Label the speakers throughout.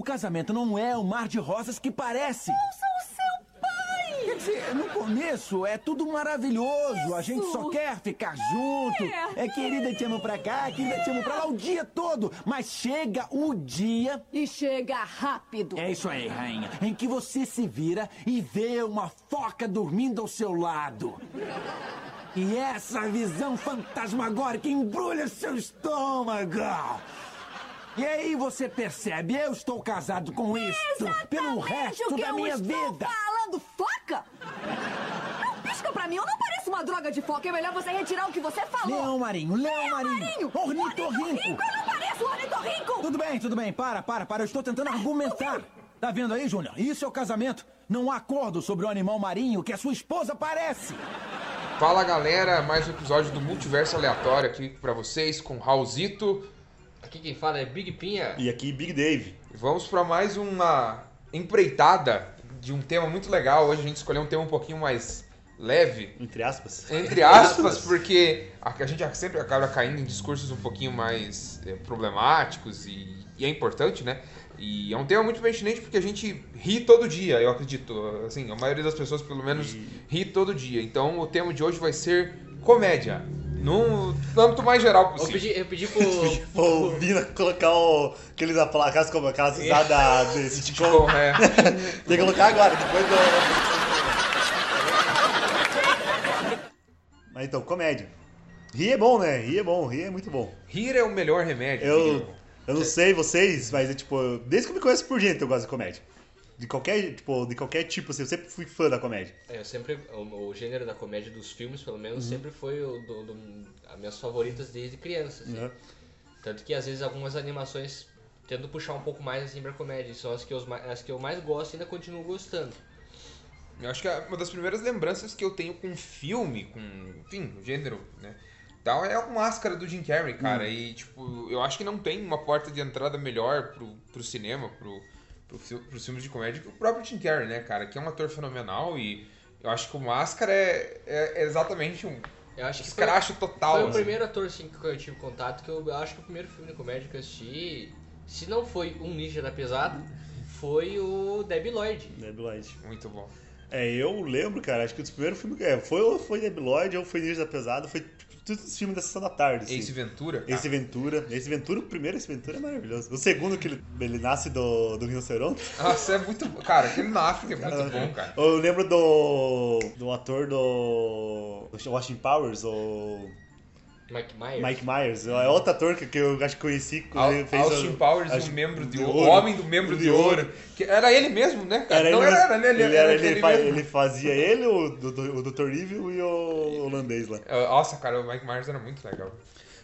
Speaker 1: O casamento não é o mar de rosas que parece.
Speaker 2: Ouça o seu pai!
Speaker 1: Quer dizer, no começo é tudo maravilhoso. A gente só quer ficar junto.
Speaker 2: É.
Speaker 1: É querida, te amo pra cá, querida, te amo pra lá o dia todo. Mas chega o dia.
Speaker 2: E chega rápido.
Speaker 1: É isso aí, rainha. Em que você se vira e vê uma foca dormindo ao seu lado. E essa visão fantasmagórica embrulha seu estômago. E aí você percebe, eu estou casado com isto pelo resto
Speaker 2: o que
Speaker 1: da
Speaker 2: eu
Speaker 1: minha
Speaker 2: estou
Speaker 1: vida.
Speaker 2: falando, foca? Não pisca pra mim, eu não pareço uma droga de foca. É melhor você retirar o que você falou.
Speaker 1: Leão marinho, leão marinho.
Speaker 2: marinho.
Speaker 1: Ornitorrinco.
Speaker 2: Ornitorrinco, eu não pareço ornitorrinco.
Speaker 1: Tudo bem, tudo bem. Para, para, para. Eu estou tentando argumentar. Tá vendo aí, Júnior? Isso é o casamento. Não há acordo sobre o animal marinho que a sua esposa parece.
Speaker 3: Fala galera, mais um episódio do Multiverso Aleatório aqui pra vocês com Raulzito.
Speaker 4: Aqui quem fala é Big Pinha.
Speaker 5: E aqui Big Dave.
Speaker 3: Vamos pra mais uma empreitada de um tema muito legal. Hoje a gente escolheu um tema um pouquinho mais leve,
Speaker 5: Entre aspas.
Speaker 3: entre aspas, porque a gente sempre acaba caindo em discursos um pouquinho mais eh, problemáticos e, e é importante, né? E é um tema muito pertinente porque a gente ri todo dia, eu acredito. Assim, a maioria das pessoas, pelo menos, ri todo dia. Então, o tema de hoje vai ser comédia. No âmbito mais geral
Speaker 4: Eu
Speaker 3: possível.
Speaker 4: pedi, eu pedi pro.
Speaker 5: Pô, o Vina colocar o, aqueles aquelas, como, aquelas risadas de sitcom.
Speaker 3: Bom, é.
Speaker 5: Tem que colocar agora, depois do. Mas então, comédia. Rir é bom, né? Rir é bom, rir é muito bom.
Speaker 3: Rir é o melhor remédio.
Speaker 5: Eu, eu não sei vocês, mas é tipo, eu- desde que eu me conheço por gente eu gosto de comédia. De qualquer, tipo, de qualquer tipo, assim, eu sempre fui fã da comédia.
Speaker 4: É, eu sempre. O, o gênero da comédia dos filmes, pelo menos,
Speaker 5: Uhum.
Speaker 4: sempre foi o do, do- as minhas favoritas desde criança. assim.
Speaker 5: Né?
Speaker 4: Tanto que às vezes algumas animações tendo puxar um pouco mais assim pra comédia. São as que, eu, as que eu mais gosto e ainda continuo gostando.
Speaker 3: Eu acho que é uma das primeiras lembranças que eu tenho com filme, com, enfim, gênero, né? Tal, é o Máscara do Jim Carrey, cara. E, tipo, eu acho que não tem uma porta de entrada melhor pro, pro cinema, pro, pro, fi- pros filmes de comédia que o próprio Jim Carrey, né, cara? Que é um ator fenomenal e eu acho que o Máscara é, é exatamente um
Speaker 4: Eu acho que foi,
Speaker 3: escracho total.
Speaker 4: foi o
Speaker 3: assim.
Speaker 4: primeiro ator assim, que eu tive contato, que eu acho que o primeiro filme de comédia que eu assisti, se não foi Um Ninja da Pesada, foi o Debbie Lloyd.
Speaker 5: Debbie Lloyd.
Speaker 3: Muito bom.
Speaker 5: É, eu lembro, cara, acho que os primeiros filmes. É, foi ou foi Debbie Lloyd ou foi Ninja da Pesada, foi todos os filmes da sessão da tarde. Assim.
Speaker 3: Ace Ventura, cara.
Speaker 5: Esse Ventura. Esse Ventura, o primeiro Esse Ventura é maravilhoso. O segundo que ele, ele nasce do, do rinoceronte.
Speaker 3: Nossa, é muito... Cara, aquele na África é muito bom, cara.
Speaker 5: Eu lembro do. do ator do. do Washington Powers, o
Speaker 4: Mike Myers.
Speaker 5: Mike Myers. É outro ator que, que eu acho que conheci
Speaker 3: Al
Speaker 5: ele fez.
Speaker 3: Austin
Speaker 5: o-
Speaker 3: Powers,
Speaker 5: acho-
Speaker 3: o membro de
Speaker 5: do
Speaker 3: ouro. O
Speaker 5: ouro.
Speaker 3: homem do membro de, ouro. Que era ele mesmo, né, cara?
Speaker 5: Era
Speaker 3: Não
Speaker 5: ele,
Speaker 3: era, né? Ele,
Speaker 5: ele,
Speaker 3: era
Speaker 5: ele,
Speaker 3: ele
Speaker 5: fa- ele fazia ele, o, do- o Dr. Evil e o holandês lá.
Speaker 3: É, Nossa, cara, o Mike Myers era muito legal.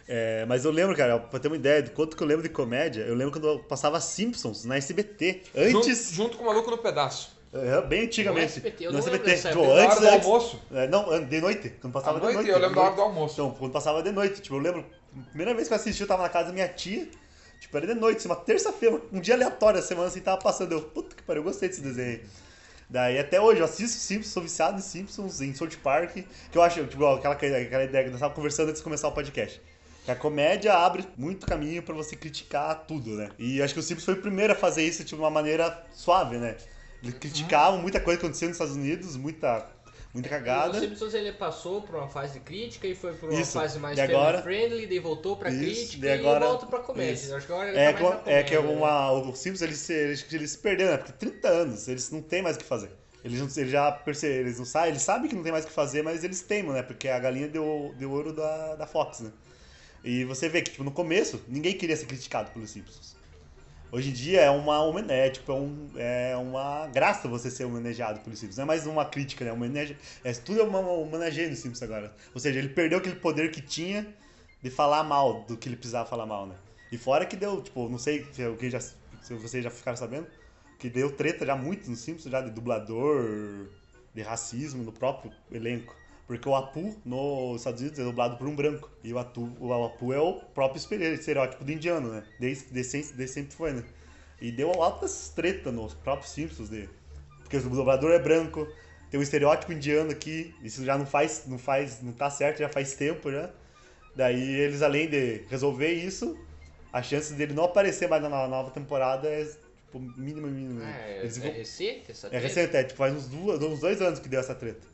Speaker 5: É, mas eu lembro, cara, pra ter uma ideia do quanto que eu lembro de comédia, eu lembro quando eu passava Simpsons na SBT. Antes.
Speaker 3: Junto, junto com o Maluco no Pedaço.
Speaker 5: É, bem antigamente.
Speaker 4: No SBT, eu
Speaker 5: no
Speaker 4: lembro
Speaker 5: Tipo, antes,
Speaker 3: do almoço.
Speaker 5: É, não, de noite. Quando passava
Speaker 3: À
Speaker 5: de
Speaker 3: noite,
Speaker 5: noite.
Speaker 3: eu lembro da hora do almoço.
Speaker 5: Então, quando passava de noite. Tipo, eu lembro. a Primeira vez que eu assisti, eu tava na casa da minha tia. Tipo, era de noite, assim, uma terça-feira, um dia aleatório da semana, assim, tava passando. Eu, puta que pariu, eu gostei desse desenho. Daí até hoje eu assisto Simpsons, sou viciado em Simpsons, em South Park, que eu acho, tipo, aquela, aquela ideia que nós estávamos conversando antes de começar o podcast. Que a comédia abre muito caminho pra você criticar tudo, né? E acho que o Simpsons foi o primeiro a fazer isso tipo, de uma maneira suave, né? Eles criticavam muita coisa que acontecia nos Estados Unidos, muita, muita
Speaker 4: O
Speaker 5: cagada.
Speaker 4: Simpsons ele passou por uma fase de crítica e foi por uma
Speaker 5: Isso.
Speaker 4: fase mais
Speaker 5: agora-
Speaker 4: friendly, daí voltou pra
Speaker 5: Isso.
Speaker 4: crítica
Speaker 5: E agora-
Speaker 4: e volta pra comédia. Acho que agora ele
Speaker 5: É,
Speaker 4: tá mais na
Speaker 5: é que é
Speaker 4: comédia, né?
Speaker 5: uma, o Simpsons eles, se- eles, eles se perderam, né? Porque 30 anos, eles não tem mais o que fazer. Eles, não, eles já perceberam, eles não sabem, eles sabem que não tem mais o que fazer, mas eles teimam, né? Porque a galinha deu, deu ouro da, da Fox, né? E você vê que, tipo, no começo, ninguém queria ser criticado pelos Simpsons. Hoje em dia é uma homen- é, tipo, é, um, é uma graça você ser homenageado pelos Simpsons. Não é mais uma crítica, né? Homenage, é, tudo é uma homenageia no Simpsons agora. Ou seja, ele perdeu aquele poder que tinha de falar mal do que ele precisava falar mal, né? E fora que deu, tipo, não sei se, alguém já, se vocês já ficaram sabendo, que deu treta já muito no Simpsons, já de dublador, de racismo no próprio elenco. Porque o Apu, nos Estados Unidos, é dublado por um branco. E o, Atu, o Apu é o próprio estereótipo do indiano, né? Desde, desde, sempre- desde sempre foi, né? E deu altas treta nos próprios Simpsons dele. Porque o dublador é branco, tem um estereótipo indiano aqui, isso já não faz, não faz, não tá certo, já faz tempo já. Daí eles, além de resolver isso, a chance dele não aparecer mais na nova temporada é Tipo, mínimo, mínimo.
Speaker 4: É,
Speaker 5: Eles
Speaker 4: é recente essa
Speaker 5: é
Speaker 4: treta?
Speaker 5: recente, é, tipo, faz uns, duas, uns dois anos que deu essa treta.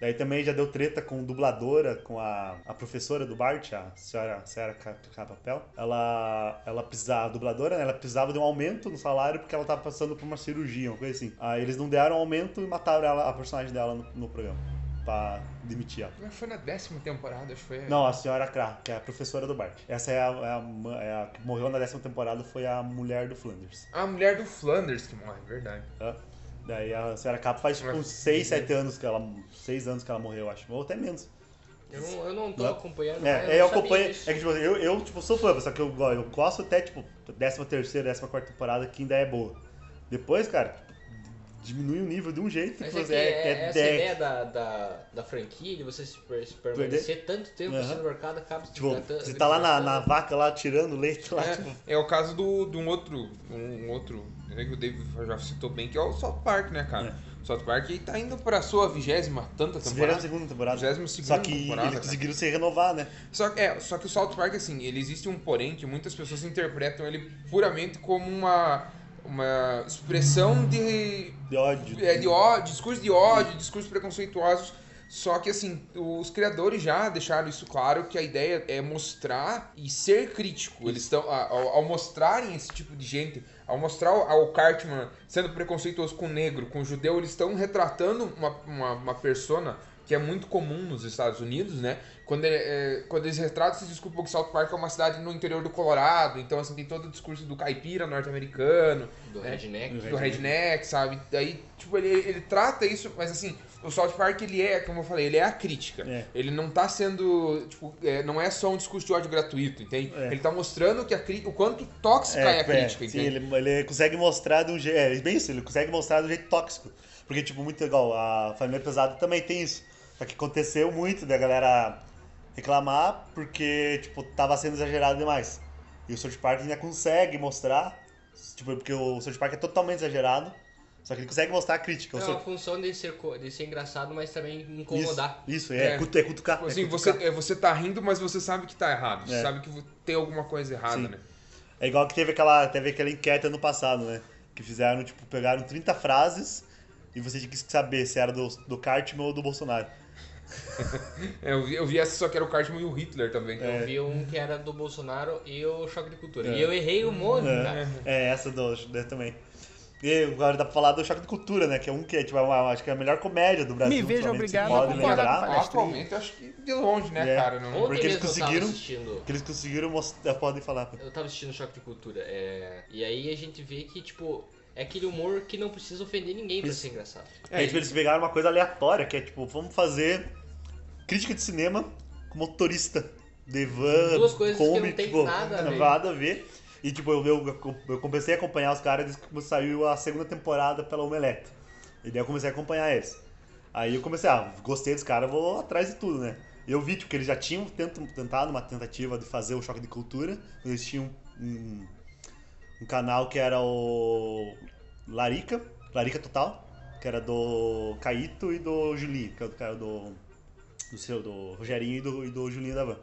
Speaker 5: Daí também já deu treta com dubladora, com a, a professora do Bart, a senhora, Ca- Capapel. Ela, ela precisava, a dubladora, né, ela precisava de um aumento no salário porque ela tava passando por uma cirurgia, uma coisa assim. Aí eles não deram aumento e mataram ela, a personagem dela no, no programa. Pra demitir ela.
Speaker 3: Mas Foi na décima temporada, acho que foi.
Speaker 5: Não, a senhora Kra, que é a professora do Bart. Essa é a, é a, é a que morreu na décima temporada, foi a mulher do Flanders.
Speaker 3: A mulher do Flanders que morre, verdade.
Speaker 5: tá? Daí a senhora Capa faz tipo, uns 6, 7 anos que ela. 6 anos que ela morreu, acho. Ou até menos.
Speaker 4: Eu não, eu não tô
Speaker 5: Não.
Speaker 4: acompanhando.
Speaker 5: É,
Speaker 4: mas
Speaker 5: é, eu
Speaker 4: não sabia
Speaker 5: acompanho. É que tipo, eu, eu tipo, sou fã, só que eu, eu gosto até, tipo, 13 terceira, 14 quarta temporada que ainda é boa. Depois, cara, diminui o nível de um jeito
Speaker 4: Mas
Speaker 5: que
Speaker 4: é que
Speaker 5: você
Speaker 4: é,
Speaker 5: é,
Speaker 4: essa
Speaker 5: é-
Speaker 4: ideia da, da, da franquia, de você se, per- se permanecer tanto tempo
Speaker 5: Aham.
Speaker 4: sendo mercado, acaba se
Speaker 5: Tipo, você tá lá na, na vaca lá tirando leite lá, tipo.
Speaker 3: É, é o caso do, de um outro. Um outro. Né, que o David já citou bem, que é o South Park, né, cara? O South Park tá indo pra sua vigésima tanta temporada.
Speaker 5: na segunda temporada.
Speaker 3: Vigésima
Speaker 5: Só
Speaker 3: segunda
Speaker 5: que
Speaker 3: temporada,
Speaker 5: eles conseguiram se renovar, né?
Speaker 3: Só, que- é, só que o South Park, assim, ele existe um porém que muitas pessoas interpretam ele puramente como uma, uma expressão de,
Speaker 5: De ódio.
Speaker 3: é, de ódio, discurso de ódio, discursos preconceituosos. Só que, assim, os criadores já deixaram isso claro que a ideia é mostrar e ser crítico. Eles estão, ao, ao mostrarem esse tipo de gente, ao mostrar ao Cartman sendo preconceituoso com o negro, com o judeu, eles estão retratando uma, uma, uma persona que é muito comum nos Estados Unidos, né? Quando, ele- é, quando eles retratam, se desculpa que South Park é uma cidade no interior do Colorado, então, assim, tem todo o discurso do caipira norte-americano,
Speaker 4: Do
Speaker 3: né?
Speaker 4: redneck.
Speaker 3: do redneck, sabe? Daí, tipo, ele, ele trata isso, mas assim, o South Park, ele é, como eu falei, ele é a crítica.
Speaker 5: É.
Speaker 3: Ele não tá sendo, tipo, é, não é só um discurso de ódio gratuito, entende?
Speaker 5: É.
Speaker 3: Ele tá mostrando que a cri- o quanto tóxica é, a crítica,
Speaker 5: sim,
Speaker 3: entende?
Speaker 5: ele, ele consegue mostrar de um jeito. É bem isso, ele consegue mostrar de um jeito tóxico. Porque, tipo, muito igual, a Família Pesada também tem isso. Só que aconteceu muito da galera reclamar porque, tipo, tava sendo exagerado demais. E o South Park ainda consegue mostrar, tipo, porque o South Park é totalmente exagerado, só que ele consegue mostrar a crítica. O
Speaker 4: É uma função de ser, co- de ser engraçado, mas também incomodar.
Speaker 5: Isso, isso é,
Speaker 3: É.
Speaker 5: é cutucar. é
Speaker 3: Assim, você,
Speaker 5: cutucar.
Speaker 3: é, você tá rindo, mas você sabe que tá errado. Você
Speaker 5: É.
Speaker 3: sabe que tem alguma coisa errada,
Speaker 5: Sim.
Speaker 3: né?
Speaker 5: É igual que teve aquela, teve aquela enquete ano passado, né? Que fizeram, tipo, pegaram 30 frases e você tinha que saber se era do, do Cartman ou do Bolsonaro.
Speaker 3: É, eu, vi, eu vi essa, só que era o Cartman e o Hitler também.
Speaker 4: Eu vi um que era do Bolsonaro e o Choque de Cultura.
Speaker 5: É.
Speaker 4: E eu errei um monte,
Speaker 5: É,
Speaker 4: cara.
Speaker 5: é, essa do, né, também. E agora dá pra falar do Choque de Cultura, né? Que é um que é, tipo, é uma- acho que é a melhor comédia do Brasil.
Speaker 6: Me vejo
Speaker 5: atualmente,
Speaker 6: obrigado concordar
Speaker 5: lembrar.
Speaker 6: com.
Speaker 3: Atualmente, acho que de longe, né,
Speaker 5: É.
Speaker 3: cara? Não...
Speaker 5: Porque eles conseguiram-. Que eles conseguiram mostrar. Podem falar.
Speaker 4: Eu tava assistindo Choque de Cultura. é, E aí a gente vê que, tipo, é aquele humor que não precisa ofender ninguém pra
Speaker 5: Isso.
Speaker 4: ser engraçado.
Speaker 5: É, tipo, eles pegaram uma coisa aleatória, que é tipo, vamos fazer crítica de cinema com motorista de van,
Speaker 4: Duas coisas que não tem
Speaker 5: tipo,
Speaker 4: nada a ver.
Speaker 5: nada a ver. E tipo, eu, eu, eu comecei a acompanhar os caras desde que saiu a segunda temporada pela Omelete. E daí eu comecei a acompanhar eles. Aí eu comecei, ah, gostei dos caras, vou atrás de tudo, né? Eu vi tipo, que eles já tinham tentado uma tentativa de fazer o choque de cultura. Eles tinham um, um canal que era o Larica, Larica Total, que era do Caíto e do Julinho, que é o cara do, do seu, do Rogerinho e do, e do Julinho da Van.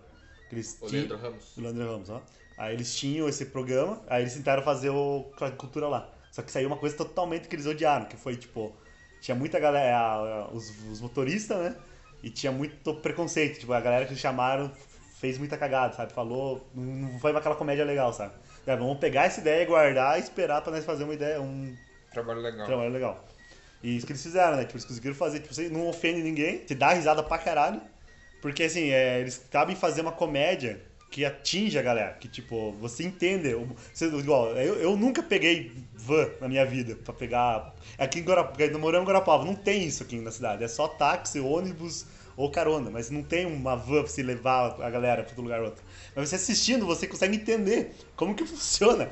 Speaker 5: Eles
Speaker 4: O Leandro Ramos.
Speaker 5: do Leandro Ramos, ó. Aí eles tinham esse programa, aí eles tentaram fazer o Cultura lá. Só que saiu uma coisa totalmente que eles odiaram, que foi tipo, tinha muita galera, a- os, os motoristas, né? E tinha muito preconceito, tipo, a galera que chamaram fez muita cagada, sabe? Falou, não, não foi aquela comédia legal, sabe? É, vamos pegar essa ideia, guardar e esperar pra nós fazer uma ideia, um
Speaker 3: Trabalho legal.
Speaker 5: trabalho legal. E isso que eles fizeram, né? Tipo, eles conseguiram fazer, tipo, você não ofende ninguém, te dá risada pra caralho. Porque, assim, é, eles sabem fazer uma comédia que atinge a galera. Que, tipo, você entende. Você, igual, eu, eu nunca peguei van na minha vida pra pegar... Aqui em Guarapava, no Morão Guarapava, não tem isso aqui na cidade. É só táxi, ônibus ou carona. Mas não tem uma van pra você levar a galera pra um lugar ou outro. Mas você assistindo, você consegue entender como que funciona.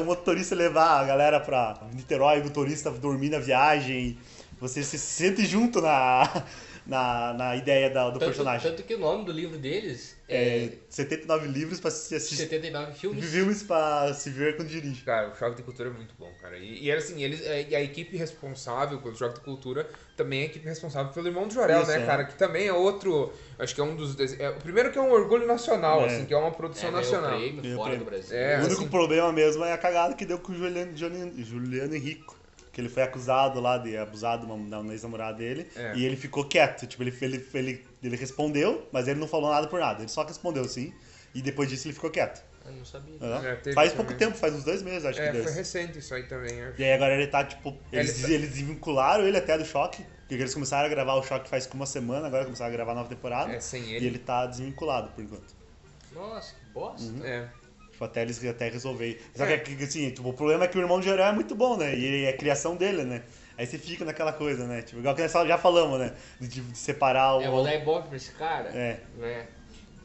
Speaker 5: o motorista levar a galera pra Niterói, o motorista dormir na viagem. Você se sente junto na, na, na ideia da- do
Speaker 4: Tanto,
Speaker 5: personagem.
Speaker 4: tanto que o nome do livro deles
Speaker 5: É,
Speaker 4: é,
Speaker 5: 79 livros pra se assistir.
Speaker 4: 79 filmes.
Speaker 5: Filmes pra se ver quando dirige.
Speaker 3: Cara, o Choque de Cultura é muito bom, cara. E, e assim, eles, é, e a equipe responsável pelo Choque de Cultura também é a equipe responsável pelo Irmão do Jorel,
Speaker 5: Isso,
Speaker 3: né,
Speaker 5: é.
Speaker 3: cara? Que também é outro. Acho que é um dos. É, o primeiro que é um orgulho nacional,
Speaker 5: É.
Speaker 3: assim, que é uma
Speaker 4: É,
Speaker 3: produção
Speaker 4: ganhou
Speaker 3: nacional.
Speaker 4: prêmio
Speaker 5: prêmio.
Speaker 4: do Brasil.
Speaker 3: É,
Speaker 5: o único
Speaker 3: assim-
Speaker 5: problema mesmo é a cagada que deu com o Juliano, Juliano, Juliano Henrico. Que ele foi acusado lá de abusar de uma, da uma ex-namorada dele.
Speaker 3: É.
Speaker 5: E ele ficou quieto. Tipo, ele, ele, ele, ele respondeu, mas ele não falou nada por nada. Ele só respondeu sim. E depois disso ele ficou quieto.
Speaker 4: Eu não sabia.
Speaker 5: Aham.
Speaker 3: É,
Speaker 5: faz
Speaker 3: também.
Speaker 5: pouco tempo, faz uns dois meses, acho
Speaker 3: É,
Speaker 5: que deu
Speaker 3: foi recente isso aí também. acho.
Speaker 5: E aí agora ele tá, tipo, eles,
Speaker 3: Ele tá-
Speaker 5: eles desvincularam ele até do choque. Porque eles começaram a gravar o choque faz uma semana, agora começaram a gravar a nova temporada.
Speaker 3: É, sem
Speaker 5: E
Speaker 3: ele.
Speaker 5: ele tá desvinculado por enquanto.
Speaker 4: Nossa, que bosta.
Speaker 5: Uhum.
Speaker 3: É.
Speaker 5: Tipo, até eles até resolver. Só
Speaker 3: É.
Speaker 5: que, assim, tipo, o problema é que o irmão de Jorel é muito bom, né? E é a criação dele, né? Aí você fica naquela coisa, né? Tipo, igual que nós já falamos, né? De, tipo, de separar o.
Speaker 4: É, vou dar ibope pra esse cara?
Speaker 5: É.
Speaker 4: Né?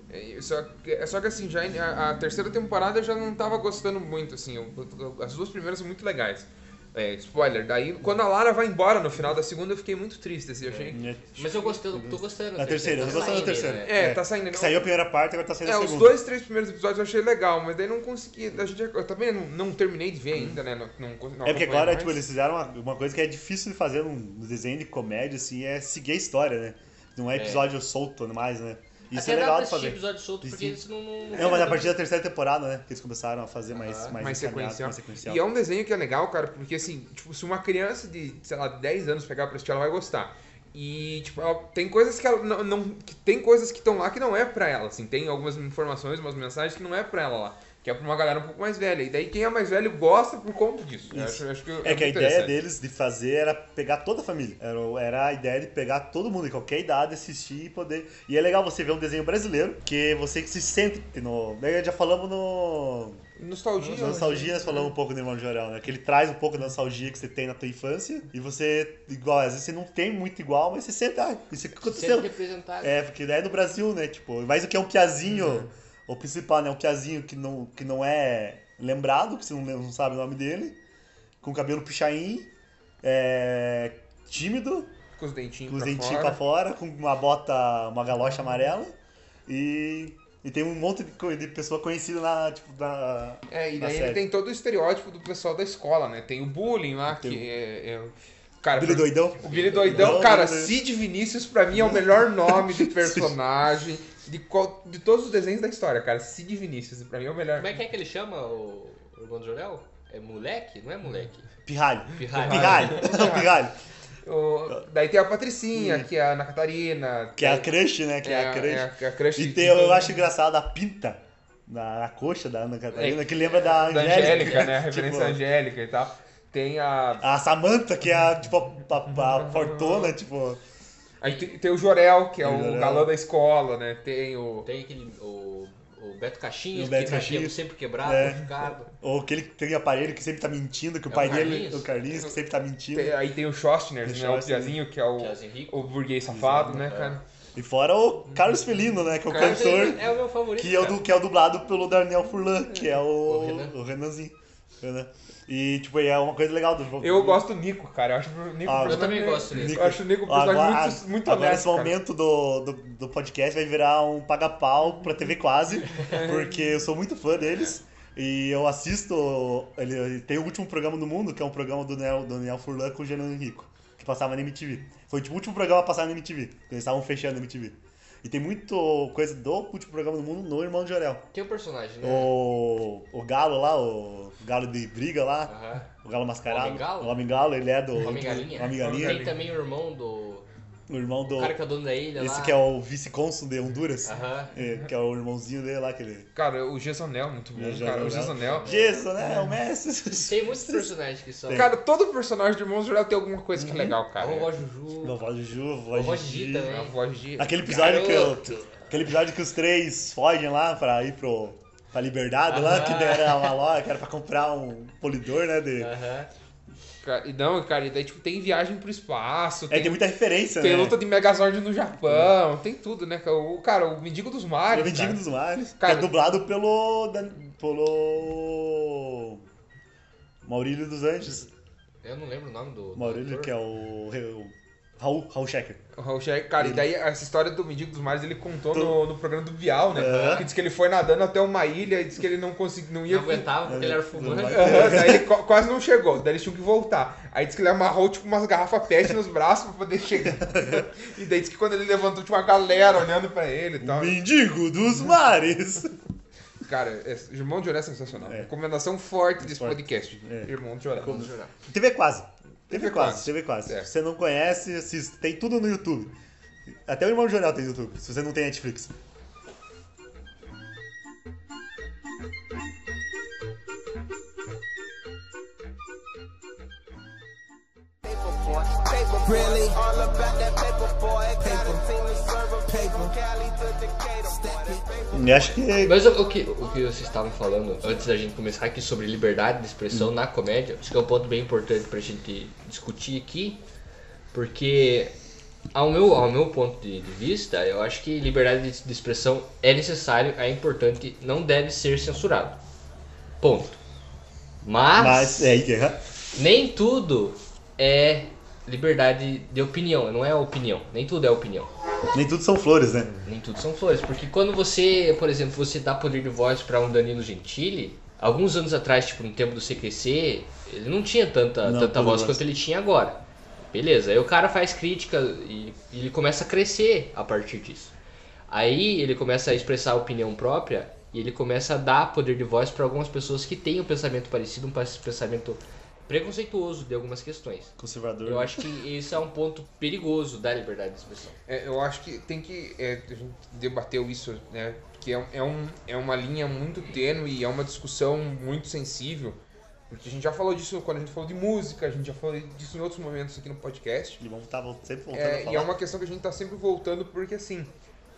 Speaker 3: É, Só que, é só que assim, já, a, a terceira temporada eu já não tava gostando muito, assim. eu- eu- as duas primeiras são muito legais. É, spoiler, daí quando a Lara vai embora no final da segunda eu fiquei muito triste, assim, eu achei.
Speaker 5: né?
Speaker 4: Mas eu gostei, eu tô gostando.
Speaker 5: Na terceira, eu tô gostando da terceira.
Speaker 4: Né?
Speaker 3: É, tá saindo.
Speaker 5: Que saiu a primeira parte, agora tá saindo
Speaker 3: É,
Speaker 5: a
Speaker 3: os
Speaker 5: segunda.
Speaker 3: dois, três primeiros episódios eu achei legal, mas daí não consegui. A gente, eu também não, não terminei de ver ainda, né? Não, não, não
Speaker 5: É porque agora,
Speaker 3: mais.
Speaker 5: tipo, eles fizeram uma, uma coisa que é difícil de fazer num desenho de comédia, assim, é seguir a história, né? Não é episódio solto mais, né? Isso
Speaker 4: Até
Speaker 5: é
Speaker 4: dá
Speaker 5: legal
Speaker 4: pra
Speaker 5: de
Speaker 4: assistir
Speaker 5: fazer.
Speaker 4: episódio solto, porque eles não... Não,
Speaker 5: Não, mas a partir da terceira temporada, né? Que eles começaram a fazer mais, mais,
Speaker 3: mais sequencial.
Speaker 5: mais sequencial.
Speaker 3: E é um desenho que é legal, cara, porque assim, tipo, se uma criança de, sei lá, 10 anos pegar pra assistir, ela vai gostar. E, tipo, ela- tem coisas que ela não. não- que tem coisas que estão lá que não é pra ela, assim. Tem algumas informações, umas mensagens que não é pra ela lá. Que é pra uma galera um pouco mais velha. E daí quem é mais velho gosta por conta disso. Acho, acho que
Speaker 5: É
Speaker 3: muito
Speaker 5: que a ideia deles de fazer era pegar toda a família. Era, era a ideia de pegar todo mundo, de qualquer idade, assistir e poder. E é legal você ver um desenho brasileiro, que você que se sente no. Daí já falamos no.
Speaker 3: Nostalgia.
Speaker 5: Na nostalgia, nós falamos um pouco do Irmão de Jorel, né? Que ele traz um pouco da nostalgia que você tem na tua infância. E você, igual, às vezes você não tem muito igual, mas você sente, ah, isso aqui aconteceu.
Speaker 4: Sempre representado.
Speaker 5: É, porque daí é no Brasil, né? Tipo, mais do que é um piazinho, o principal, né? Um piazinho que não, que não é lembrado, que você não, não sabe o nome dele, com cabelo pichain, é, tímido,
Speaker 3: Com os dentinhos
Speaker 5: com os
Speaker 3: pra
Speaker 5: dentinhos
Speaker 3: fora.
Speaker 5: pra fora, com uma bota, uma galocha amarela e, e tem um monte de, pessoa conhecida na, tipo, na...
Speaker 3: É, e daí ele tem todo o estereótipo do pessoal da escola, né? Tem o bullying lá,
Speaker 5: Tem
Speaker 3: que
Speaker 5: o-
Speaker 3: é. é- Cara,
Speaker 5: Billy Doidão.
Speaker 3: O Billy Doidão,
Speaker 5: Não,
Speaker 3: cara,
Speaker 5: não, não.
Speaker 3: Cid Vinícius pra mim é o melhor nome de personagem de, qual- de todos os desenhos da história, cara. Cid Vinícius, pra mim é o melhor.
Speaker 4: Como é que é que ele chama o, o irmão do Jorel? É moleque? Não é moleque.
Speaker 5: Pirralho.
Speaker 4: Pirralho.
Speaker 5: Pirralho. Não, pirralho.
Speaker 3: O- daí tem a Patricinha, que é a Ana Catarina.
Speaker 5: Que é a crush, né? Que é, a crush.
Speaker 3: É, a, é a crush
Speaker 5: E tem, eu acho engraçado a pinta na, na coxa da Ana Catarina,
Speaker 3: É,
Speaker 5: que lembra da
Speaker 3: da
Speaker 5: Angélica.
Speaker 3: Angélica, né? A referência
Speaker 5: Tipo,
Speaker 3: à Angélica e tal. Tem a.
Speaker 5: A Samantha, que é a, tipo, a, a, a fortuna, tipo...
Speaker 3: Aí tem, tem o Jorel, que é
Speaker 5: O
Speaker 3: o
Speaker 5: Jorel.
Speaker 3: galã da escola, né? Tem o.
Speaker 4: Tem aquele. O, o Beto
Speaker 5: O Beto
Speaker 4: que tá sempre quebrado,
Speaker 5: É.
Speaker 4: machucado.
Speaker 5: Ou aquele que tem aparelho que sempre tá mentindo, que o
Speaker 4: É o
Speaker 5: pai dele, o Carlinhos, que sempre tá mentindo.
Speaker 3: tem- aí tem o Schostner, né?
Speaker 5: o.
Speaker 3: Piazinho, que é o, o burguês safado, né,
Speaker 4: é.
Speaker 3: cara?
Speaker 5: E fora o Carlos Felino, né? Que é o
Speaker 3: Carlos
Speaker 5: cantor,
Speaker 4: É o meu favorito.
Speaker 5: que é o,
Speaker 4: cara.
Speaker 5: que é o dublado pelo Daniel Furlan, que é o,
Speaker 4: O Renan.
Speaker 5: o Renanzinho. Renan. E, tipo, é uma coisa legal do jogo.
Speaker 3: Eu gosto do Nico, cara. Eu acho o Nico
Speaker 5: Ah, eu
Speaker 4: também gosto dele.
Speaker 3: Eu acho o Nico um
Speaker 5: Agora,
Speaker 3: personagem muito, muito
Speaker 5: agora
Speaker 3: honesto,
Speaker 5: esse
Speaker 3: cara.
Speaker 5: momento do, do, do podcast vai virar um paga-pau pra TV quase, porque eu sou muito fã deles. E eu assisto. Ele, ele tem o último programa do mundo, que é um programa do Daniel, do Daniel Furlan com o Juliano Henrico, que passava na MTV. Foi tipo, o último programa a passar na MTV, que eles estavam fechando a MTV. E tem muito coisa do último programa do mundo no Irmão de Jorel.
Speaker 4: Tem um personagem, né?
Speaker 5: O, o Galo lá, o Galo de briga lá,
Speaker 4: Aham.
Speaker 5: o Galo mascarado.
Speaker 4: Homem Galo?
Speaker 5: O Homem Galo, ele é do.
Speaker 4: Homem Galinha.
Speaker 5: Homem Galinha.
Speaker 4: Tem também o irmão do.
Speaker 5: O irmão do.
Speaker 4: O cara que é o dono da ilha
Speaker 5: Esse
Speaker 4: lá.
Speaker 5: que é o vice-cônsul de Honduras.
Speaker 4: Aham.
Speaker 5: É, que é o irmãozinho dele lá, que ele.
Speaker 3: Cara, o Gesonel, muito bom,
Speaker 5: É,
Speaker 3: cara. O
Speaker 5: Gesonel.
Speaker 3: Gesonel.
Speaker 5: Né? O Messi.
Speaker 4: Tem muitos personagens que são.
Speaker 3: Cara, todo personagem de Irmãos Jorel tem alguma coisa que é legal,
Speaker 4: a
Speaker 3: cara.
Speaker 4: vovó Juju.
Speaker 5: Vovó Juju, vovó
Speaker 4: Vovó
Speaker 5: Gigi.
Speaker 4: Gigi
Speaker 3: voz de...
Speaker 5: Aquele episódio que eu,
Speaker 4: Garoto.
Speaker 5: Aquele episódio que os três fogem lá pra ir pro. pra liberdade lá,
Speaker 4: Aham.
Speaker 5: que era uma loja, que era pra comprar um polidor, né? De...
Speaker 4: Aham.
Speaker 3: Cara, e não, cara, e daí tipo, tem viagem pro espaço,
Speaker 5: É,
Speaker 3: tem,
Speaker 5: tem muita referência,
Speaker 3: tem
Speaker 5: né?
Speaker 3: luta de Megazord no Japão, tem tudo, né? cara? O, cara, o Mendigo dos
Speaker 5: O
Speaker 3: Mares,
Speaker 5: Mendigo
Speaker 3: cara.
Speaker 5: dos Mares.
Speaker 3: Cara-
Speaker 5: é dublado pelo. Pelo. Maurílio dos Anjos.
Speaker 4: Eu não lembro o nome do. do
Speaker 5: Maurílio,
Speaker 4: ator.
Speaker 5: que é o, o Raul, Raul Schecker.
Speaker 3: O Raul Scheck, cara, e daí essa história do Mendigo dos Mares ele contou
Speaker 5: Tô-
Speaker 3: no, no programa do Bial, né? Que disse que ele foi nadando até uma ilha e disse que ele não conseguiu, não ia.
Speaker 4: Não aguentava porque ele era fumante.
Speaker 3: Aham, daí ele qu- quase não chegou, daí eles tinham que voltar. Aí disse que ele amarrou tipo umas garrafas pet nos braços pra poder chegar. e daí disse que quando ele levantou tinha uma galera olhando pra ele e tal.
Speaker 5: Mendigo dos mares.
Speaker 3: Cara, é, Irmão de Joré é sensacional.
Speaker 5: É.
Speaker 3: Recomendação forte desse
Speaker 5: Forte.
Speaker 3: podcast.
Speaker 5: É.
Speaker 3: Irmão de Joré.
Speaker 5: TV quase. TV,
Speaker 3: TV
Speaker 5: quase. TV quase.
Speaker 3: É.
Speaker 5: Se você não conhece, assista. Tem tudo no YouTube. Até o Irmão de Jornal tem no YouTube, se você não tem Netflix.
Speaker 6: Really? All about that paper boy. Paper.
Speaker 5: Acho que
Speaker 4: Mas o, o que, o que vocês estavam falando antes da gente começar aqui sobre liberdade de expressão na comédia, acho que é um ponto bem importante pra gente discutir aqui, porque ao meu, ao meu ponto de, de vista, eu acho que liberdade de, de expressão é necessário, é importante, não deve ser censurado. Ponto. Mas,
Speaker 5: Mas é é.
Speaker 4: nem tudo é liberdade de opinião, não é opinião, nem tudo é opinião.
Speaker 5: Nem tudo são flores, né?
Speaker 4: Nem tudo são flores, porque quando você, por exemplo, você dá poder de voz para um Danilo Gentili, alguns anos atrás, tipo no tempo do CQC, ele não tinha tanta,
Speaker 5: Não,
Speaker 4: tanta voz quanto ele tinha agora. Beleza, aí o cara faz crítica e, e ele começa a crescer a partir disso. Aí ele começa a expressar a opinião própria e ele começa a dar poder de voz para algumas pessoas que têm um pensamento parecido, um pensamento preconceituoso de algumas questões.
Speaker 5: Conservador.
Speaker 4: Eu acho que esse é um ponto perigoso da liberdade de expressão.
Speaker 3: É, eu acho que tem que. é, a gente debateu isso, né? Que é, é, um, é uma linha muito tênue e é uma discussão muito sensível. Porque a gente já falou disso quando a gente falou de música, a gente já falou disso em outros momentos aqui no podcast.
Speaker 5: E vamos estar sempre voltando a
Speaker 3: É,
Speaker 5: falar.
Speaker 3: e é uma questão que a gente tá sempre voltando porque assim.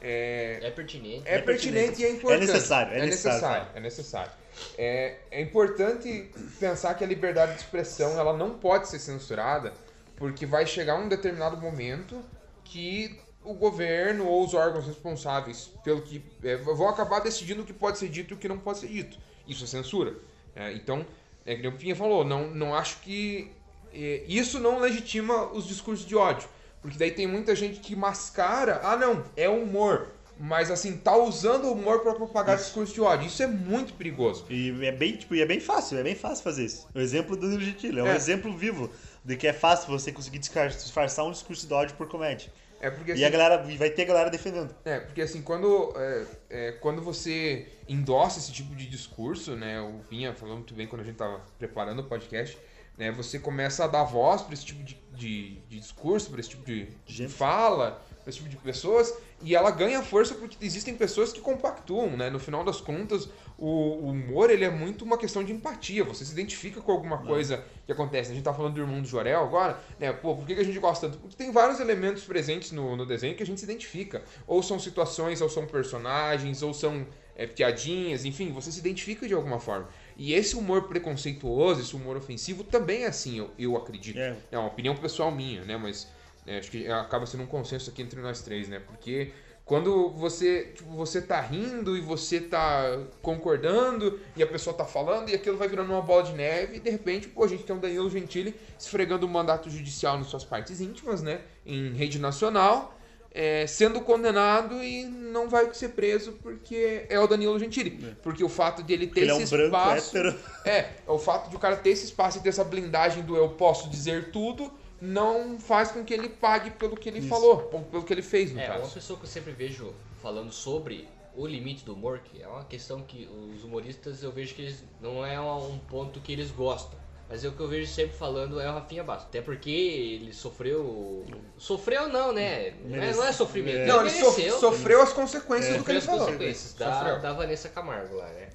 Speaker 3: É,
Speaker 4: É pertinente.
Speaker 3: é,
Speaker 5: É
Speaker 3: pertinente,
Speaker 5: pertinente.
Speaker 3: e é importante.
Speaker 5: É necessário, é
Speaker 3: é
Speaker 5: necessário
Speaker 3: necessário. É. É, importante pensar que a liberdade de expressão ela não pode ser censurada, porque vai chegar um determinado momento que o governo ou os órgãos responsáveis pelo que é, vão acabar decidindo o que pode ser dito e o que não pode ser dito. Isso é censura. É, então, é que o Pinha falou, não, não acho que é, isso não legitima os discursos de ódio. Porque daí tem muita gente que mascara, ah não, é humor. Mas assim, tá usando o humor para propagar discurso de ódio. Isso é muito perigoso.
Speaker 5: E é bem, tipo, e é bem fácil, é bem fácil fazer isso. O exemplo do Danilo Gentili é um
Speaker 3: É.
Speaker 5: exemplo vivo de que é fácil você conseguir disfarçar um discurso de ódio por comédia.
Speaker 3: É porque
Speaker 5: E
Speaker 3: assim,
Speaker 5: a galera e vai ter galera defendendo.
Speaker 3: É, porque assim, quando, é, é, quando você endossa esse tipo de discurso, né, o Vinha falou muito bem quando a gente tava preparando o podcast, né, você começa a dar voz para esse tipo de, de, de discurso, para esse tipo de, de fala, para esse tipo de pessoas, e ela ganha força porque existem pessoas que compactuam, né, no final das contas, o, o humor, ele é muito uma questão de empatia, você se identifica com alguma coisa que acontece, a gente tá falando do Irmão do Jorel agora, né, pô, por que que a gente gosta tanto? Porque tem vários elementos presentes no, no desenho que a gente se identifica, ou são situações, ou são personagens, ou são é, piadinhas, enfim, você se identifica de alguma forma. E esse humor preconceituoso, esse humor ofensivo também é assim, eu, eu acredito.
Speaker 5: É.
Speaker 3: É uma opinião pessoal minha, né? Mas né, acho que acaba sendo um consenso aqui entre nós três, né? Porque quando você, tipo, você tá rindo e você tá concordando e a pessoa tá falando e aquilo vai virando uma bola de neve e de repente, pô, a gente tem um Danilo Gentili esfregando um mandato judicial nas suas partes íntimas, né? Em rede nacional, é, sendo condenado e não vai ser preso porque é o Danilo Gentili. Porque o fato de ele ter
Speaker 5: Ele é um
Speaker 3: esse
Speaker 5: branco
Speaker 3: espaço...
Speaker 5: hétero.
Speaker 3: É, o fato de o cara ter esse espaço e ter essa blindagem do eu posso dizer tudo não faz com que ele pague pelo que ele falou, ou pelo que ele fez, no
Speaker 4: É, uma
Speaker 3: caso.
Speaker 4: pessoa que eu sempre vejo falando sobre o limite do humor, que é uma questão que os humoristas eu vejo que eles, não é um ponto que eles gostam. Mas é o que eu vejo sempre falando é o Rafinha Bastos. Até porque ele sofreu. Sofreu não, né? Não é, não é sofrimento.
Speaker 5: É.
Speaker 3: Não, ele
Speaker 4: mereceu.
Speaker 3: sofreu as consequências do que
Speaker 4: sofreu
Speaker 3: ele
Speaker 4: as
Speaker 3: falou.
Speaker 4: consequências da, da Vanessa Camargo lá, né?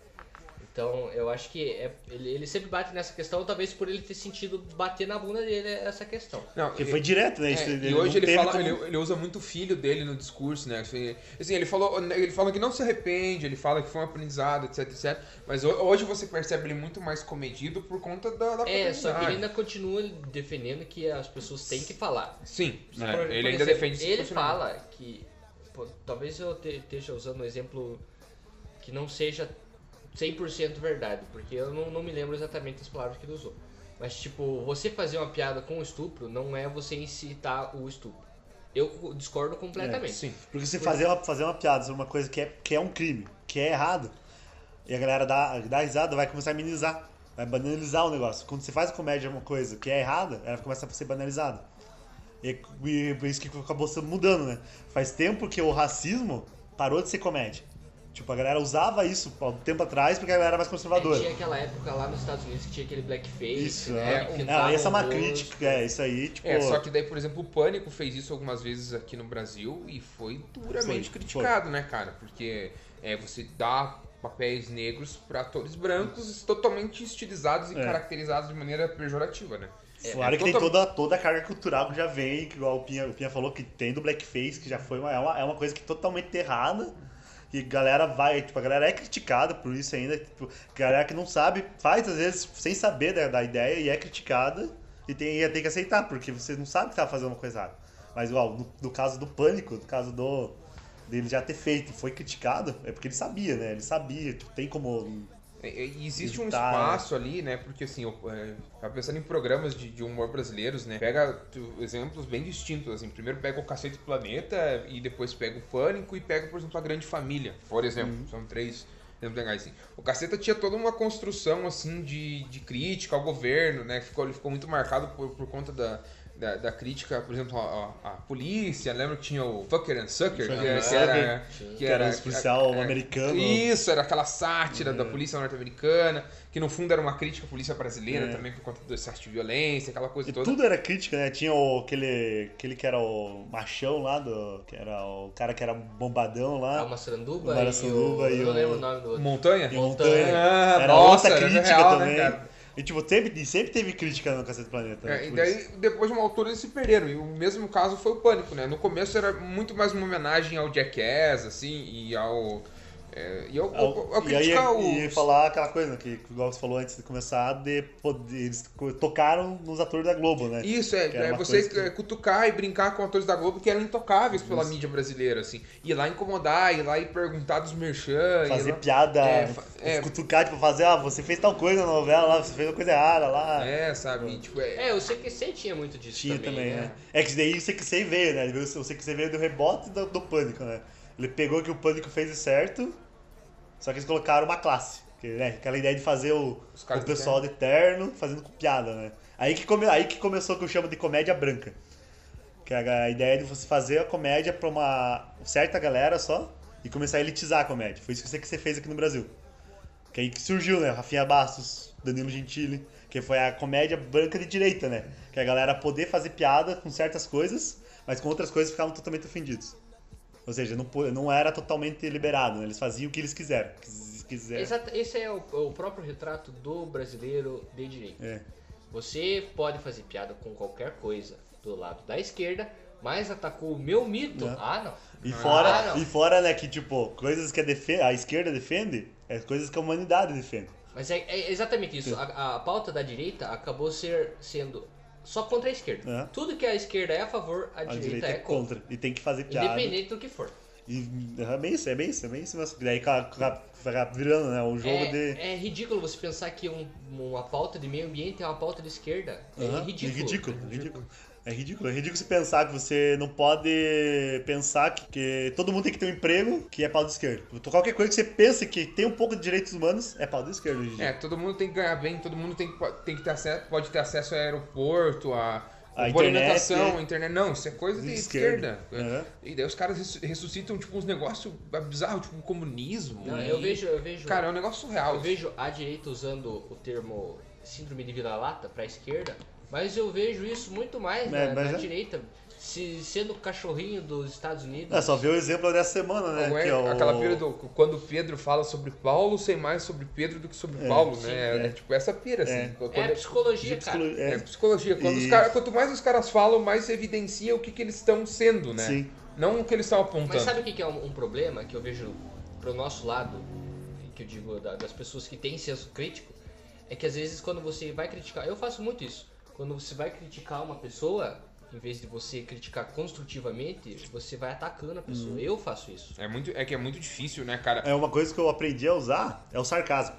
Speaker 4: Então eu acho que é- ele, ele sempre bate nessa questão, talvez por ele ter sentido bater na bunda dele essa questão.
Speaker 3: Não,
Speaker 5: Porque foi direto, né?
Speaker 3: é,
Speaker 5: Isso,
Speaker 3: e hoje ele, fala,
Speaker 5: como-
Speaker 3: ele, ele usa muito o filho dele no discurso, né? Assim, Assim, ele falou, ele fala que não se arrepende, ele fala que foi um aprendizado, etc, etc. Mas ho- hoje você percebe ele muito mais comedido por conta da, da
Speaker 4: É, só que ele ainda continua defendendo que as pessoas têm que falar.
Speaker 3: Sim,
Speaker 4: Por-
Speaker 3: né?
Speaker 4: por
Speaker 3: ele ainda
Speaker 4: exemplo,
Speaker 3: defende esse
Speaker 4: Ele fala que. pô, talvez eu te- esteja usando um exemplo que não seja 100% verdade, porque eu não, não me lembro exatamente as palavras que ele usou. Mas, tipo, você fazer uma piada com estupro não é você incitar o estupro. Eu co- discordo completamente.
Speaker 3: Sim.
Speaker 5: Porque você fazer uma, fazer uma piada sobre uma coisa que é, que é um crime, que é errado, e a galera dá, dá risada, vai começar a minimizar, vai banalizar o negócio. Quando você faz comédia uma coisa que é errada, ela começa a ser banalizada. E, e isso que acabou mudando, né? Faz tempo que o racismo parou de ser comédia. Tipo, a galera usava isso há um tempo atrás porque a galera era mais
Speaker 4: É,
Speaker 5: conservadora.
Speaker 4: tinha aquela época lá nos Estados Unidos que tinha aquele blackface,
Speaker 5: Isso,
Speaker 4: né?
Speaker 5: é.
Speaker 4: que
Speaker 5: Não,
Speaker 4: pintavam
Speaker 5: essa é uma
Speaker 4: rosto.
Speaker 5: crítica, é, isso aí, tipo.
Speaker 3: É, só que daí, por exemplo, o Pânico fez isso algumas vezes aqui no Brasil e foi duramente
Speaker 5: Foi,
Speaker 3: criticado, né, cara? Porque é, você dá papéis negros pra atores brancos totalmente estilizados e
Speaker 5: É.
Speaker 3: caracterizados de maneira pejorativa, né?
Speaker 5: Fora que tem
Speaker 3: total-
Speaker 5: toda, toda a carga cultural que já vem, que igual o Pinha, o Pinha falou, que tem do blackface, que já foi uma, é, uma, é uma coisa que totalmente errada. E galera vai, tipo, a galera é criticada por isso ainda. Tipo, galera que não sabe, faz às vezes sem saber da, da ideia e é criticada e tem, e tem que aceitar, porque você não sabe que tá fazendo uma coisa errada. Mas igual, no, no caso do pânico, no caso do dele já ter feito e foi criticado, é porque ele sabia, né? Ele sabia, tipo, tem como.
Speaker 3: É, é, existe um espaço ali, né? Porque assim, eu é, tava pensando em programas de, de humor brasileiros, né? Pega tu, exemplos bem distintos, assim. Primeiro pega o Cacete do Planeta e depois pega o Pânico e pega, por exemplo, a Grande Família, por exemplo.
Speaker 5: Uhum.
Speaker 3: São três exemplos legais, assim. O Caceta tinha toda uma construção, assim, de, de crítica ao governo, né? Ficou, ele ficou muito marcado por, por conta da... Da, da crítica, por exemplo, à, à- à polícia, lembra que tinha o Fucker and Sucker, que, era- que era, que
Speaker 5: era
Speaker 3: era
Speaker 5: os policial
Speaker 3: é,
Speaker 5: americano.
Speaker 3: Isso, era aquela sátira da polícia norte-americana, que no fundo era uma crítica à polícia brasileira
Speaker 5: É.
Speaker 3: também por conta do excesso de violência, aquela coisa
Speaker 5: E
Speaker 3: toda.
Speaker 5: tudo era crítica, né? Tinha o, aquele, aquele que era o machão lá, do, que era o cara que era bombadão lá.
Speaker 4: Alma Saranduba
Speaker 5: O Mara
Speaker 4: e o...
Speaker 5: E
Speaker 4: eu não
Speaker 5: o-
Speaker 4: lembro o nome do outro.
Speaker 3: Montanha?
Speaker 5: E
Speaker 4: Montanha.
Speaker 5: Montanha.
Speaker 3: Ah,
Speaker 5: era
Speaker 3: nossa,
Speaker 5: outra
Speaker 3: era
Speaker 5: crítica
Speaker 3: real, né,
Speaker 5: também.
Speaker 3: cara?
Speaker 5: E tipo, sempre, sempre teve crítica no Cacete do Planeta. né?
Speaker 3: É, e daí,
Speaker 5: isso.
Speaker 3: depois de uma altura, eles se perderam. E o mesmo caso foi o Pânico, né? No começo era muito mais uma homenagem ao Jackass, assim, e ao... é, e ao, ao, ao
Speaker 5: e aí ia
Speaker 3: os...
Speaker 5: falar aquela coisa, que igual você falou antes de começar, de poder, eles tocaram nos atores da Globo, né?
Speaker 3: Isso, é, é você
Speaker 5: que-
Speaker 3: cutucar e brincar com atores da Globo que eram intocáveis pela mídia brasileira, assim. Ir lá incomodar, ir lá e perguntar dos merchan.
Speaker 5: Fazer
Speaker 3: lá-
Speaker 5: piada,
Speaker 3: É, fa- é.
Speaker 5: cutucar, tipo, fazer, ah, você fez tal coisa na novela lá, você fez uma coisa errada lá.
Speaker 3: É, sabe? E, tipo, é,
Speaker 4: É, o CQC tinha muito disso
Speaker 5: Tinha
Speaker 4: também,
Speaker 5: também,
Speaker 4: né?
Speaker 5: né? É que daí o CQC veio, né? O CQC veio do rebote do, do Pânico, né? Ele pegou que o Pânico fez certo, só que eles colocaram uma classe. Que, né? Aquela ideia de fazer o, o pessoal de terno fazendo com piada, né? Aí que, come, aí que começou o que eu chamo de comédia branca. Que é a, a ideia de você fazer a comédia pra uma certa galera só e começar a elitizar a comédia. Foi isso que o CQC fez aqui no Brasil. Que aí que surgiu, né? Rafinha Bastos, Danilo Gentili, que foi a comédia branca de direita, né? Que a galera poder fazer piada com certas coisas, mas com outras coisas ficavam totalmente ofendidos. Ou seja, não, não era totalmente liberado, né? Eles faziam o que eles quiseram. Quis- quiser.
Speaker 4: Exato, esse é o, o próprio retrato do brasileiro de direita.
Speaker 5: É.
Speaker 4: Você pode fazer piada com qualquer coisa do lado da esquerda, mas atacou o meu mito.
Speaker 5: Não.
Speaker 4: Ah, não.
Speaker 5: E fora,
Speaker 4: Ah, não.
Speaker 5: e fora, né, que tipo, coisas que a, a esquerda defende, é coisas que a humanidade defende.
Speaker 4: Mas é, é exatamente isso. A, a pauta da direita acabou ser, sendo só contra a esquerda.
Speaker 5: É.
Speaker 4: Tudo que a esquerda é a favor, a,
Speaker 5: A
Speaker 4: direita,
Speaker 5: direita
Speaker 4: é
Speaker 5: é
Speaker 4: contra.
Speaker 5: contra. E tem que fazer piada.
Speaker 4: Independente do que for.
Speaker 5: E é bem isso, é bem isso, é bem isso mesmo. Daí vai virando, né? O jogo
Speaker 4: É,
Speaker 5: de.
Speaker 4: é ridículo você pensar que um- uma pauta de meio ambiente é uma pauta de esquerda. É ridículo.
Speaker 5: É ridículo, é ridículo. É ridículo, é ridículo você pensar que você não pode pensar que, que todo mundo tem que ter um emprego que é pau de esquerda. Qualquer coisa que você pense que tem um pouco de direitos humanos é pau de esquerda hoje em dia.
Speaker 3: é, todo mundo tem que ganhar bem, todo mundo tem, que- tem que ter acesso, pode ter acesso ao aeroporto, a,
Speaker 5: A
Speaker 3: boa
Speaker 5: internet,
Speaker 3: alimentação,
Speaker 5: é.
Speaker 3: a internet. Não, isso é coisa de
Speaker 5: De
Speaker 3: esquerda.
Speaker 5: esquerda. Aham.
Speaker 3: E daí os caras ressu- ressuscitam, tipo, uns negócios bizarros, tipo, comunismo.
Speaker 4: Não,
Speaker 3: e-
Speaker 4: eu vejo, eu vejo.
Speaker 3: Cara, é um negócio surreal.
Speaker 4: Eu vejo a direita usando o termo síndrome de vira-lata para a esquerda, mas eu vejo isso muito mais
Speaker 5: É,
Speaker 4: na, na
Speaker 5: é.
Speaker 4: direita, se, sendo o cachorrinho dos Estados Unidos.
Speaker 5: É, só ver o exemplo dessa semana, né?
Speaker 3: É
Speaker 5: que é o...
Speaker 3: Aquela pira do quando o Pedro fala sobre Paulo, sei mais sobre Pedro do que sobre
Speaker 5: É,
Speaker 3: Paulo,
Speaker 4: sim,
Speaker 3: né? É,
Speaker 5: é.
Speaker 3: tipo essa pira, assim.
Speaker 5: É.
Speaker 4: É a psicologia, cara.
Speaker 3: É, psicologia. Quando os
Speaker 5: E-
Speaker 3: cara- quanto mais os caras falam, mais evidencia o que, que eles estão sendo, né?
Speaker 5: Sim.
Speaker 3: Não o que eles estão apontando.
Speaker 4: Mas sabe o que que é um, um problema que eu vejo pro nosso lado, que eu digo da- das pessoas que têm senso crítico, é que às vezes quando você vai criticar, eu faço muito isso, quando você vai criticar uma pessoa, em vez de você criticar construtivamente, você vai atacando a pessoa.
Speaker 5: Uhum.
Speaker 4: Eu faço isso.
Speaker 3: É, muito, é que é muito difícil, né, cara?
Speaker 5: É uma coisa que eu aprendi a usar é o sarcasmo,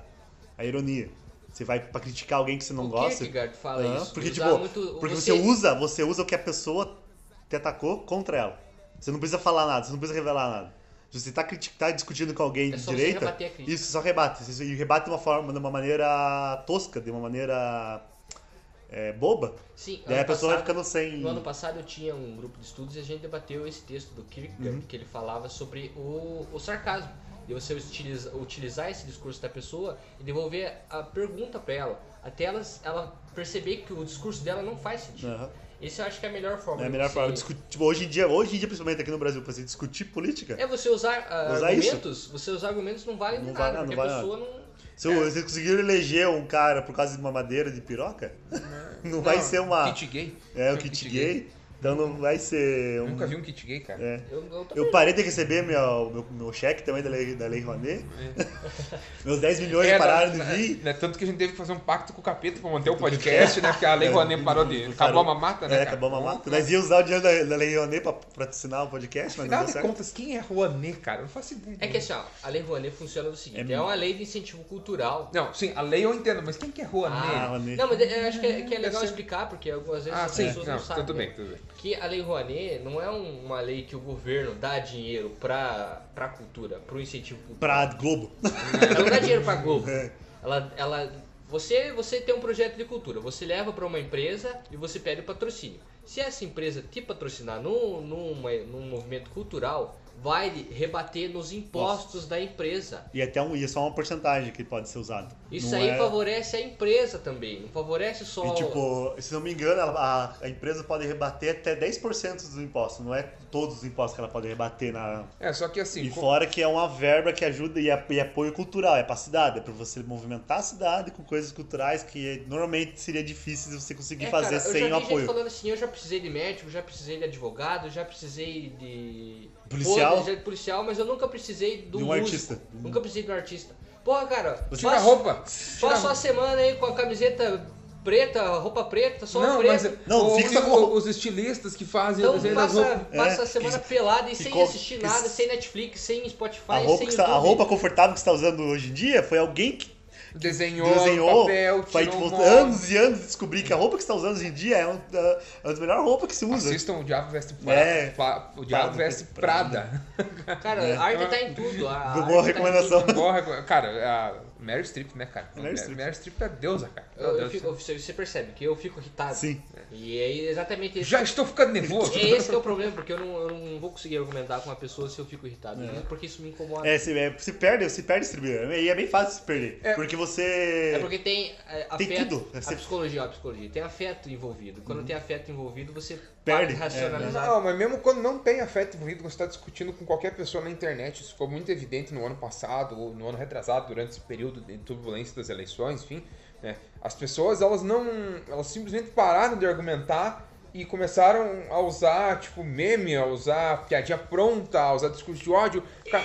Speaker 5: a ironia. Você vai pra criticar alguém que você não
Speaker 4: o
Speaker 5: gosta.
Speaker 4: Kierkegaard fala isso.
Speaker 5: Porque, tipo,
Speaker 4: muito-
Speaker 5: porque você... usa, você usa o que a pessoa te atacou contra ela. Você não precisa falar nada, você não precisa revelar nada. Se você tá, tá discutindo com alguém
Speaker 4: É
Speaker 5: de
Speaker 4: só você
Speaker 5: direita,
Speaker 4: rebater a crítica.
Speaker 5: isso só rebate. Isso- E rebate de uma forma, de uma maneira tosca, de uma maneira é, boba.
Speaker 4: Sim,
Speaker 5: Daí a pessoa vai ficando sem.
Speaker 4: No ano passado eu tinha um grupo de estudos e a gente debateu esse texto do Kierkegaard,
Speaker 5: Uhum.
Speaker 4: que ele falava sobre o, o sarcasmo. E você utiliza, utilizar esse discurso da pessoa e devolver a pergunta pra ela, até ela, ela perceber que o discurso dela não faz sentido.
Speaker 5: Aham.
Speaker 4: Esse eu acho que é a melhor forma.
Speaker 5: É a melhor forma. Discutir, tipo, hoje em dia, hoje em dia, principalmente aqui no Brasil, pra você discutir política,
Speaker 4: É você usar, ah,
Speaker 5: Usar isso.
Speaker 4: argumentos, você usar argumentos não valem de
Speaker 5: Não
Speaker 4: nada,
Speaker 5: vale-
Speaker 4: porque
Speaker 5: não
Speaker 4: a
Speaker 5: vale
Speaker 4: pessoa não.
Speaker 5: Se vocês conseguiram eleger um cara por causa de uma madeira de piroca, não, vai ser uma.
Speaker 3: Kit gay.
Speaker 5: É, o
Speaker 3: Um
Speaker 5: kit gay. Então não vai ser. Um...
Speaker 3: Nunca vi um kit gay, cara.
Speaker 5: É.
Speaker 4: Eu, eu
Speaker 5: Eu parei de receber meu, meu, meu cheque também da Lei, da lei Rouanet. Meus 10 milhões
Speaker 3: É,
Speaker 5: pararam de vir.
Speaker 3: né, tanto que a gente teve que fazer um pacto com o capeta pra manter o podcast, né? Porque a Lei Rouanet parou de. Acabou a mamata, né?
Speaker 5: É,
Speaker 3: cara?
Speaker 5: acabou a mamata. Nós íamos usar o dinheiro da, da Lei Rouanet pra patrocinar o podcast, mas não
Speaker 3: Afinal
Speaker 5: deu
Speaker 3: de contas, quem é Rouanet, cara? Eu não faço ideia.
Speaker 4: É que assim, ó, a Lei Rouanet funciona do seguinte:
Speaker 5: É
Speaker 4: é, uma lei de incentivo cultural.
Speaker 3: Não, sim, a lei eu entendo, mas quem que é Rouanet?
Speaker 5: Ah,
Speaker 3: Ah,
Speaker 5: Rouanet.
Speaker 4: Não, mas eu acho que é, que é legal explicar, porque algumas vezes as
Speaker 3: sim,
Speaker 4: pessoas não,
Speaker 3: não,
Speaker 4: sabem.
Speaker 3: tudo
Speaker 4: né?
Speaker 3: bem, tudo bem.
Speaker 4: Que a Lei Rouanet não é um- uma lei que o governo dá dinheiro pra, pra cultura, pro incentivo
Speaker 5: Pra
Speaker 4: cultural.
Speaker 5: Globo.
Speaker 4: Ela não dá dinheiro pra Globo.
Speaker 5: É.
Speaker 4: Ela, ela, você, você tem um projeto de cultura, você leva pra uma empresa e você pede patrocínio. Se essa empresa te patrocinar num, numa, num movimento cultural, vai rebater nos impostos da empresa.
Speaker 5: E até um, e é só uma porcentagem que pode ser usado.
Speaker 4: Isso
Speaker 5: Não
Speaker 4: aí
Speaker 5: é-
Speaker 4: favorece a empresa também, não favorece só.
Speaker 5: E tipo, se não me engano, a, a empresa pode rebater até 10% dos impostos. Não é todos os impostos que ela pode rebater na.
Speaker 3: É, só que assim.
Speaker 5: E
Speaker 3: com-
Speaker 5: fora que é uma verba que ajuda e, é- e apoio cultural, é pra cidade, é pra você movimentar a cidade com coisas culturais que normalmente seria difícil de você conseguir
Speaker 4: É,
Speaker 5: fazer
Speaker 4: cara, eu
Speaker 5: sem
Speaker 4: já
Speaker 5: o
Speaker 4: vi gente
Speaker 5: apoio.
Speaker 4: falando assim, eu já precisei de médico, já precisei de advogado, já precisei de
Speaker 5: Policial?
Speaker 4: De policial, mas eu nunca precisei do
Speaker 5: De um
Speaker 4: músico.
Speaker 5: artista.
Speaker 4: Nunca precisei de um artista. Porra, cara,
Speaker 3: Tira a roupa. Tira a
Speaker 4: Passo a semana aí com a camiseta preta, roupa preta, só
Speaker 3: Não,
Speaker 4: preta.
Speaker 3: mas
Speaker 5: Não,
Speaker 3: o-
Speaker 5: fixa com-
Speaker 3: os estilistas que fazem o
Speaker 4: Então
Speaker 3: das
Speaker 4: passa,
Speaker 3: roupas.
Speaker 4: passa
Speaker 5: É.
Speaker 4: a semana pelada e sem
Speaker 5: co-
Speaker 4: assistir
Speaker 5: que-
Speaker 4: nada, sem Netflix, sem Spotify,
Speaker 5: A roupa,
Speaker 4: sem
Speaker 5: que está- a roupa confortável que você está usando hoje em dia foi alguém que
Speaker 3: Desenhou,
Speaker 5: desenhou
Speaker 3: papel,
Speaker 5: faz
Speaker 3: tirou
Speaker 5: tipo,
Speaker 3: molde.
Speaker 5: anos e anos de descobrir que a roupa que você está usando hoje em dia é uma é uma das melhores roupas que se usa.
Speaker 3: Assistam o Diabo Veste Prada.
Speaker 5: É.
Speaker 3: O Diabo Veste Prada.
Speaker 4: Cara,
Speaker 5: É.
Speaker 4: a arte tá em tudo. A
Speaker 5: Boa
Speaker 4: arte tá em
Speaker 5: recomendação.
Speaker 4: tudo.
Speaker 3: Boa cara, a Meryl Streep, né, cara?
Speaker 5: Meryl Streep.
Speaker 3: Meryl Streep é deusa, cara.
Speaker 4: Eu, eu fico- você percebe que eu fico irritado.
Speaker 5: Sim.
Speaker 4: E é exatamente esse.
Speaker 3: Já estou ficando nervoso.
Speaker 4: É esse que é o problema, porque eu não, eu não vou conseguir argumentar com uma pessoa se eu fico irritado. Porque isso me incomoda.
Speaker 5: É, se, é, se perde, se perde distribuidor. E é bem fácil se perder.
Speaker 3: É.
Speaker 5: Porque você.
Speaker 4: É porque tem é,
Speaker 5: Tem
Speaker 4: afeto.
Speaker 5: tudo.
Speaker 4: A psicologia, a psicologia. Tem afeto envolvido. Quando tem afeto envolvido, você
Speaker 5: Perde,
Speaker 4: de racionalizar.
Speaker 3: Não, mas mesmo quando não tem afeto envolvido, você está discutindo com qualquer pessoa na internet. Isso ficou muito evidente no ano passado, ou no ano retrasado, durante esse período de turbulência das eleições, enfim. Né? As pessoas, elas não. Elas simplesmente pararam de argumentar e começaram a usar, tipo, meme, a usar piadinha pronta, a usar discurso de ódio. Cara,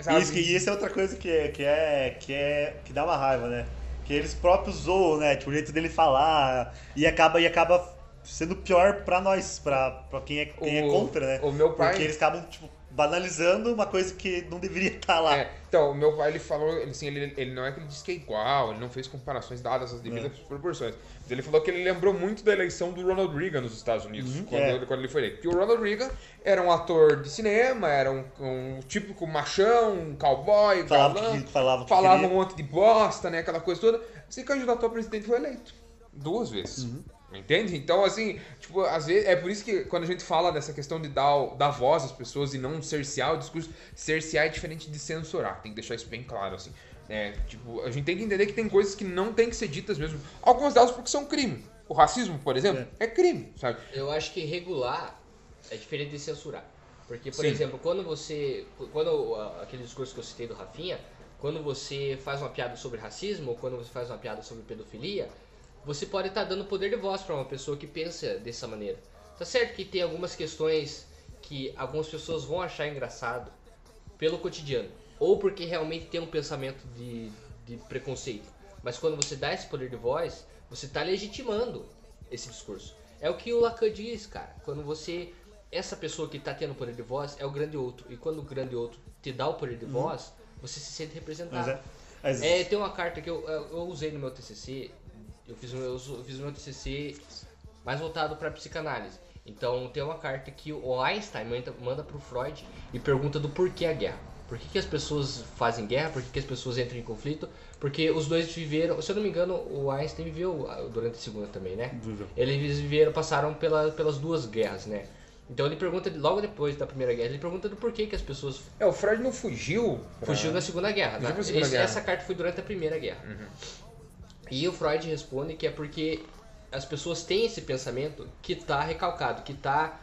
Speaker 3: sabe?
Speaker 5: Isso, que- e isso é outra coisa que é, que é. que é. que dá uma raiva, né? Que eles próprios zoam, né? Tipo, o jeito dele falar. E acaba, e acaba sendo pior pra nós, pra, pra quem, é, quem é
Speaker 3: O-
Speaker 5: contra, né?
Speaker 3: o meu pai-
Speaker 5: Porque eles acabam, tipo, banalizando uma coisa que não deveria estar lá.
Speaker 3: É, então, o meu pai, ele falou, ele, assim, ele, ele não é que ele disse que é igual, ele não fez comparações dadas às devidas proporções. Mas ele falou que ele lembrou muito da eleição do Ronald Reagan nos Estados Unidos, quando,
Speaker 5: é.
Speaker 3: ele, quando ele foi eleito. Porque o Ronald Reagan era um ator de cinema, era um, um típico machão, um cowboy,
Speaker 5: Falava
Speaker 3: galã,
Speaker 5: que- falava que
Speaker 3: falava um monte de bosta, né, aquela coisa toda. Se candidatou a presidente foi eleito. Duas vezes.
Speaker 5: Uhum.
Speaker 3: Entende? Então, assim, tipo, às vezes. É por isso que quando a gente fala dessa questão de dar, dar voz às pessoas e não cercear o discurso, cercear é diferente de censurar. Tem que deixar isso bem claro, assim. É, tipo, a gente tem que entender que tem coisas que não tem que ser ditas mesmo. Algumas delas porque são crime. O racismo, por exemplo, é, crime, sabe?
Speaker 4: Eu acho que regular é diferente de censurar. Porque, por
Speaker 3: Sim.
Speaker 4: exemplo, quando você. Quando ah, aquele discurso que eu citei do Rafinha, quando você faz uma piada sobre racismo ou quando você faz uma piada sobre pedofilia, você pode estar dando poder de voz para uma pessoa que pensa dessa maneira. Tá certo que tem algumas questões que algumas pessoas vão achar engraçado pelo cotidiano, ou porque realmente tem um pensamento de, de preconceito. Mas quando você dá esse poder de voz, você está legitimando esse discurso. É o que o Lacan diz, cara. Quando você. Essa pessoa que está tendo poder de voz é o grande outro. E quando o grande outro te dá o poder de voz, você se sente
Speaker 5: Mas
Speaker 4: representado.
Speaker 5: é. Mas-
Speaker 4: É, tem uma carta que eu eu usei no meu TCC. Eu fiz o meu, eu fiz o meu TCC mais voltado para psicanálise. Então tem uma carta que o Einstein manda, manda pro Freud e pergunta do porquê a guerra. Por que, que as pessoas fazem guerra? Por que, que as pessoas entram em conflito? Porque os dois viveram, se eu não me engano, o Einstein viveu ah, durante a segunda também, né?
Speaker 5: Viveu.
Speaker 4: Eles viveram, passaram pela, pelas duas guerras, né? Então ele pergunta, logo depois da primeira guerra, ele pergunta do porquê que as pessoas
Speaker 3: É, o Freud não fugiu. pra-
Speaker 4: Fugiu na Segunda Guerra.
Speaker 3: Fugiu
Speaker 4: né?
Speaker 3: pra Segunda
Speaker 4: Esse-
Speaker 3: Guerra.
Speaker 4: Essa carta foi durante a Primeira Guerra. E o Freud responde que é porque as pessoas têm esse pensamento que está recalcado, que está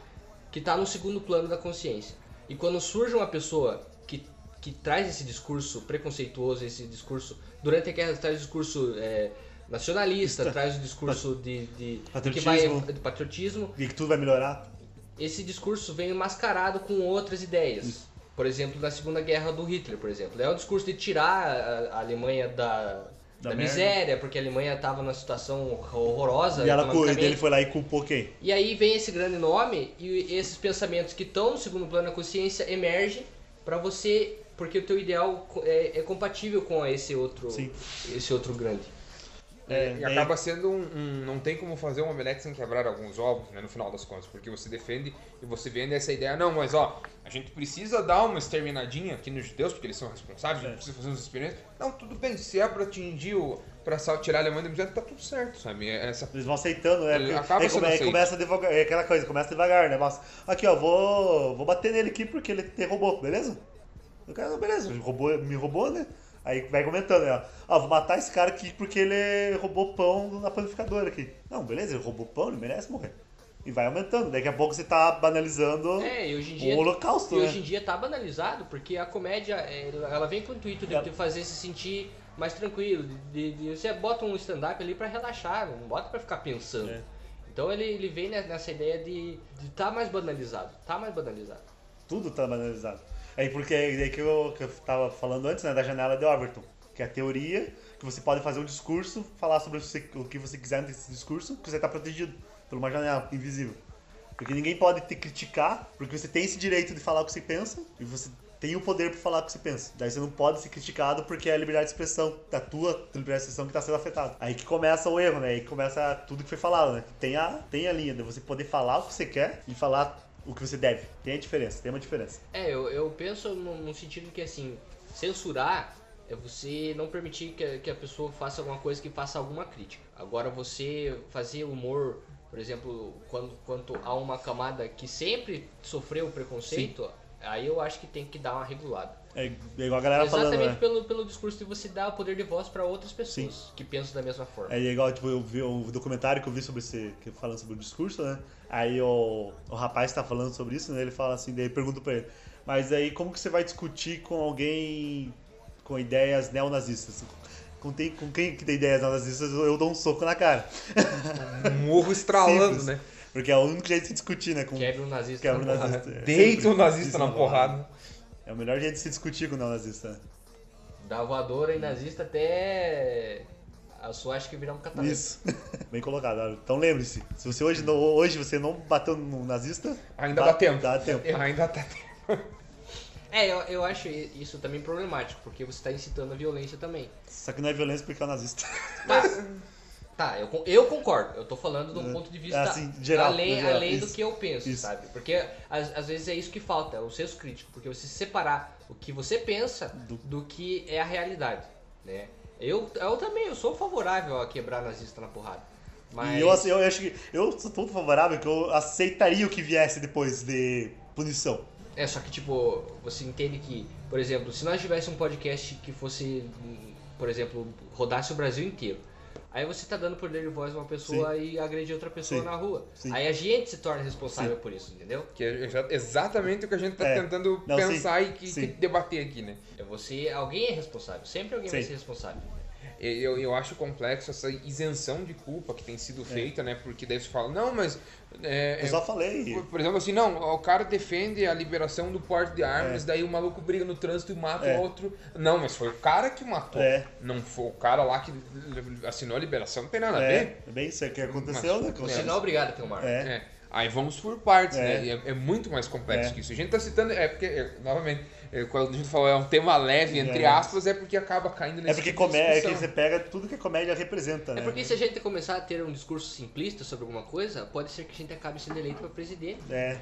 Speaker 4: que tá no segundo plano da consciência. E quando surge uma pessoa que, que traz esse discurso preconceituoso, esse discurso durante a guerra traz o discurso é, nacionalista, traz o discurso de, de que vai
Speaker 5: Patriotismo.
Speaker 4: de patriotismo,
Speaker 5: E que tudo vai melhorar.
Speaker 4: esse discurso vem mascarado com outras ideias. Por exemplo, na Segunda Guerra do Hitler, por exemplo. É o discurso de tirar a, a Alemanha da, da,
Speaker 5: Da
Speaker 4: miséria, porque a Alemanha estava numa situação horrorosa.
Speaker 5: E ela
Speaker 4: economicamente.
Speaker 5: dele foi lá e culpou quem?
Speaker 4: E aí vem esse grande nome e esses pensamentos que estão no segundo plano da consciência emergem para você, porque o teu ideal é, é compatível com esse outro,
Speaker 5: Sim.
Speaker 4: esse outro grande.
Speaker 5: É,
Speaker 3: E acaba sendo um, um- Não tem como fazer um omelete sem quebrar alguns ovos, né? No final das contas. Porque você defende e você vende essa ideia. Não, mas ó, a gente precisa dar uma exterminadinha aqui nos judeus, porque eles são responsáveis, a gente precisa fazer uns experimentos. Não, tudo bem, se é pra atingir o. pra tirar a Alemanha do tá tudo certo, sabe? Essa.
Speaker 5: Eles vão aceitando, né?
Speaker 3: Ele acaba
Speaker 5: aí aí começa devagar, é aquela coisa, começa devagar, né? Mas, aqui, ó, vou, vou bater nele aqui porque ele te roubou, beleza? O cara, beleza, roubou, me roubou, né? Aí vai comentando, né? Ó, vou matar esse cara aqui porque ele roubou pão na panificadora aqui. Não, beleza, ele roubou pão, ele merece morrer. E vai aumentando. Daqui a pouco você tá banalizando
Speaker 4: É, dia.
Speaker 5: o holocausto,
Speaker 4: E
Speaker 5: né?
Speaker 4: hoje em dia tá banalizado, porque a comédia, é, ela vem com o intuito de
Speaker 5: É.
Speaker 4: fazer se sentir mais tranquilo. De, de- você bota um stand-up ali pra relaxar, não bota pra ficar pensando.
Speaker 5: É.
Speaker 4: Então ele, ele vem ne- nessa ideia de estar tá mais banalizado. Tá mais banalizado.
Speaker 5: Tudo tá banalizado. Aí porque é daí que eu, que eu tava falando antes, né, da janela de Overton, que é a teoria que você pode fazer um discurso, falar sobre o que você quiser nesse discurso, que você tá protegido por uma janela invisível. Porque ninguém pode te criticar, porque você tem esse direito de falar o que você pensa, e você tem o poder para falar o que você pensa. Daí você não pode ser criticado porque é a liberdade de expressão, da tua liberdade de expressão que tá sendo afetada. Aí que começa o erro, né? Aí que começa tudo que foi falado, né? Tem a, tem a linha de você poder falar o que você quer e falar o que você deve. Tem a diferença, tem uma diferença.
Speaker 4: É, eu, eu penso no, no sentido que assim, censurar é você não permitir que, a- que a pessoa faça alguma coisa que faça alguma crítica. Agora você fazer humor, por exemplo, quando, quanto a uma camada que sempre sofreu preconceito, aí eu acho que tem que dar uma regulada.
Speaker 5: É é igual a galera
Speaker 4: Exatamente
Speaker 5: falando, né?
Speaker 4: pelo, pelo discurso de você dar o poder de voz para outras pessoas que pensam da mesma forma.
Speaker 5: É igual, tipo, eu vi o documentário que eu vi sobre esse, que falando sobre o discurso, né? Aí o, o rapaz tá falando sobre isso, né? Ele fala assim, daí pergunta pra ele, mas aí como que você vai discutir com alguém com ideias neonazistas? Com, tem, com quem que tem ideias neonazistas, eu dou um soco na cara.
Speaker 3: Um morro estralando,
Speaker 5: Simples.
Speaker 3: né?
Speaker 5: Porque é o único jeito de se discutir, né? Com,
Speaker 4: Quebra o nazista.
Speaker 5: quebra o
Speaker 4: na porrada.
Speaker 5: nazista. É,
Speaker 3: Deita
Speaker 5: sempre
Speaker 3: o nazista
Speaker 5: isso
Speaker 3: na porrada.
Speaker 5: É o melhor jeito de se discutir com o neonazista. né?
Speaker 4: Da voadora e nazista até a sua acha que virar um catalão.
Speaker 5: Isso. Bem colocado. Então lembre-se, se você hoje não, hoje você não bateu no nazista,
Speaker 3: Ainda
Speaker 5: dá,
Speaker 3: dá tempo.
Speaker 5: Dá tempo.
Speaker 3: Ainda tá tempo.
Speaker 4: É, eu, eu acho isso também problemático, porque você está incitando a violência também.
Speaker 5: Só que não é violência porque é o nazista.
Speaker 4: Tá, tá eu, eu concordo. Eu tô falando de um
Speaker 5: É.
Speaker 4: ponto de vista
Speaker 5: É, assim, geral,
Speaker 4: além,
Speaker 5: geral,
Speaker 4: além do
Speaker 5: isso.
Speaker 4: que eu penso,
Speaker 5: Isso.
Speaker 4: sabe? Porque às, às vezes é isso que falta, é o senso crítico. Porque você separar o que você pensa do,
Speaker 5: Do-
Speaker 4: que é a realidade, né? Eu, eu também, eu sou favorável a quebrar nazista na porrada. Mas...
Speaker 5: E eu, assim, eu acho que eu sou tão favorável que eu aceitaria o que viesse depois de punição.
Speaker 4: É, só que, tipo, você entende que, por exemplo, se nós tivéssemos um podcast que fosse, por exemplo, rodasse o Brasil inteiro, aí você tá dando poder de voz a uma pessoa e agredir outra pessoa
Speaker 5: Sim.
Speaker 4: na rua.
Speaker 5: Sim.
Speaker 4: Aí a gente se torna responsável por isso, entendeu?
Speaker 3: Que é exa- exatamente o que a gente tá
Speaker 5: É.
Speaker 3: tentando
Speaker 5: Não,
Speaker 3: pensar
Speaker 5: sim,
Speaker 3: e que,
Speaker 5: sim.
Speaker 3: que debater aqui, né?
Speaker 4: É você, alguém é responsável, sempre alguém vai
Speaker 5: Sim.
Speaker 4: ser responsável.
Speaker 3: Eu, eu acho complexo essa isenção de culpa que tem sido feita, né? Porque daí você fala, não, mas. É,
Speaker 5: Eu
Speaker 3: é-
Speaker 5: só falei.
Speaker 3: por- por exemplo, assim, não, o cara defende a liberação do porte de armas, daí o maluco briga no trânsito e mata
Speaker 5: É.
Speaker 3: o outro. Não, mas foi o cara que matou.
Speaker 5: É.
Speaker 3: Não foi o cara lá que assinou a liberação, não tem nada a ver.
Speaker 5: É, é bem isso é que aconteceu, né?
Speaker 4: Você não é obrigado a ter uma arma.
Speaker 5: É.
Speaker 3: É. Aí vamos por partes,
Speaker 5: É.
Speaker 3: né? E é, é muito mais complexo
Speaker 5: É.
Speaker 3: que isso. A gente tá citando. É porque, é, novamente, é, quando a gente fala é um tema leve, entre
Speaker 5: É.
Speaker 3: aspas, é porque acaba caindo nesse
Speaker 5: É porque
Speaker 3: tipo de
Speaker 5: comédia, é você pega tudo que a comédia representa, né?
Speaker 4: É porque se a gente começar a ter um discurso simplista sobre alguma coisa, pode ser que a gente acabe sendo eleito para presidente.
Speaker 5: É,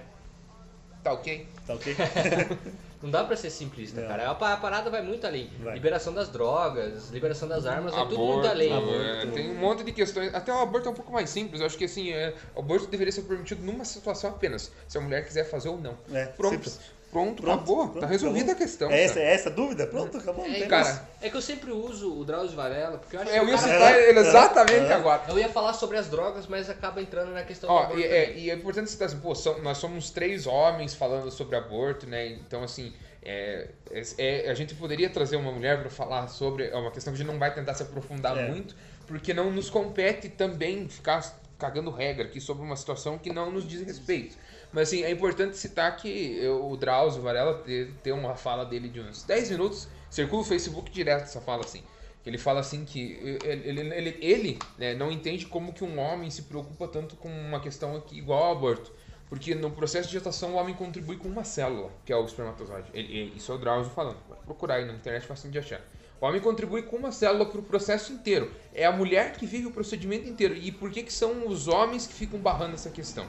Speaker 3: Tá ok?
Speaker 5: tá ok?
Speaker 4: Não dá pra ser simplista,
Speaker 5: Não.
Speaker 4: cara. A pa- a parada vai muito além.
Speaker 5: Vai.
Speaker 4: Liberação das drogas, liberação das armas, vai tudo
Speaker 3: Aborto,
Speaker 4: muito além.
Speaker 3: é, tem um monte de questões. Até o aborto é um pouco mais simples. Eu acho que assim, é, o aborto deveria ser permitido numa situação apenas. Se a mulher quiser fazer ou não.
Speaker 5: É,
Speaker 3: Pronto.
Speaker 5: simples.
Speaker 3: Pronto,
Speaker 5: Pronto,
Speaker 3: acabou.
Speaker 5: pronto,
Speaker 3: tá resolvida
Speaker 5: acabou.
Speaker 3: a questão.
Speaker 5: É essa, é essa a dúvida? Pronto, acabou. não
Speaker 4: É,
Speaker 3: cara.
Speaker 4: É que eu sempre uso o Drauzio Varela, porque eu acho
Speaker 3: É, eu
Speaker 4: que
Speaker 3: ia
Speaker 4: o cara-
Speaker 3: citar ele exatamente
Speaker 5: É.
Speaker 3: agora.
Speaker 4: Eu ia falar sobre as drogas, mas acaba entrando na questão do
Speaker 3: Ó,
Speaker 4: aborto
Speaker 3: e, é, e é importante citar assim, pô, são- nós somos três homens falando sobre aborto, né? Então, assim, é, é- é- a gente poderia trazer uma mulher para falar sobre. É uma questão que a gente não vai tentar se aprofundar
Speaker 5: É.
Speaker 3: muito, porque não nos compete também ficar cagando regra aqui sobre uma situação que não nos diz respeito. Mas, assim, é importante citar que eu- o Drauzio Varela te- tem uma fala dele de uns 10 minutos, circula o Facebook direto essa fala assim. Ele fala assim que ele, ele, ele, ele, né, não entende como que um homem se preocupa tanto com uma questão aqui igual ao aborto. Porque no processo de gestação o homem contribui com uma célula, que é o espermatozoide. Ele, isso é o Drauzio falando. Vai procurar aí na internet, fácil de achar. O homem contribui com uma célula para o processo inteiro. É a mulher que vive o procedimento inteiro. E por que, que são os homens que ficam barrando essa questão?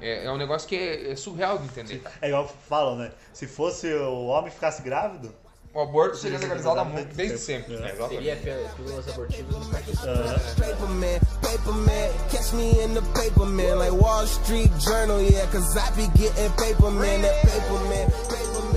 Speaker 3: É, é um negócio que é, é surreal de entender.
Speaker 5: É igual falam, né? Se fosse o homem ficasse grávido,
Speaker 3: O aborto seria legalizado há muito, desde sempre.
Speaker 5: É.
Speaker 3: É, exatamente.
Speaker 4: Seria pí- pílulas abortivas no
Speaker 6: catch me in the paper man, like Wall Street Journal, yeah, cause I be getting paper man, that paper man, paper man,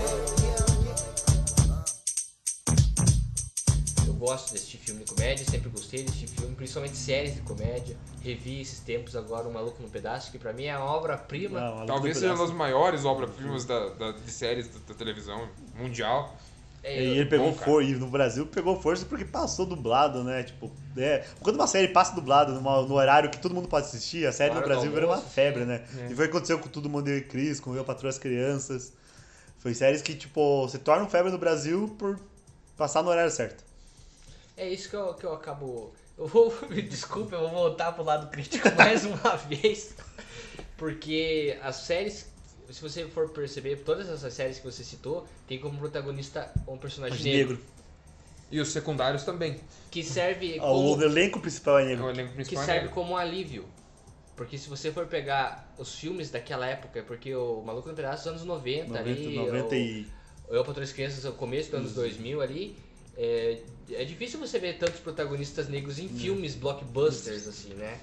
Speaker 4: gosto de assistir filme de comédia, sempre gostei de assistir filme, principalmente séries de comédia. Revi esses tempos agora O Maluco no Pedaço, que pra mim é a obra-prima.
Speaker 3: Talvez seja uma das maiores obras-primas da, da- de séries da, da televisão mundial.
Speaker 4: É,
Speaker 5: E ele pegou força, e no Brasil pegou força porque passou dublado, né? Tipo, é, quando uma série passa dublado numa- no horário que todo mundo pode assistir, a série no Brasil virou uma febre, né?
Speaker 3: É.
Speaker 5: E foi o que aconteceu com Todo Mundo e Cris, com Eu Patrulho as Crianças. Foi séries que, tipo, se tornam febre no Brasil por passar no horário certo.
Speaker 4: É isso que eu, que eu acabo. Eu vou. Me desculpa, eu vou voltar pro lado crítico mais uma vez. Porque as séries, se você for perceber, todas essas séries que você citou, tem como protagonista um personagem negro.
Speaker 5: negro.
Speaker 3: E os secundários também.
Speaker 4: Que serve
Speaker 5: Ah, O
Speaker 4: como,
Speaker 5: elenco principal é
Speaker 3: O
Speaker 5: negro.
Speaker 3: elenco
Speaker 4: que
Speaker 3: principal é
Speaker 4: serve
Speaker 3: negro.
Speaker 4: como alívio. Porque se você for pegar os filmes daquela época, porque o Maluco no Pedaço dos anos 90,
Speaker 5: 90,
Speaker 4: ali,
Speaker 5: 90
Speaker 4: o-
Speaker 5: e.
Speaker 4: o Eu para Três Crianças, o começo dos anos 2000 ali, é, é difícil você ver tantos protagonistas negros em filmes blockbusters, assim, né?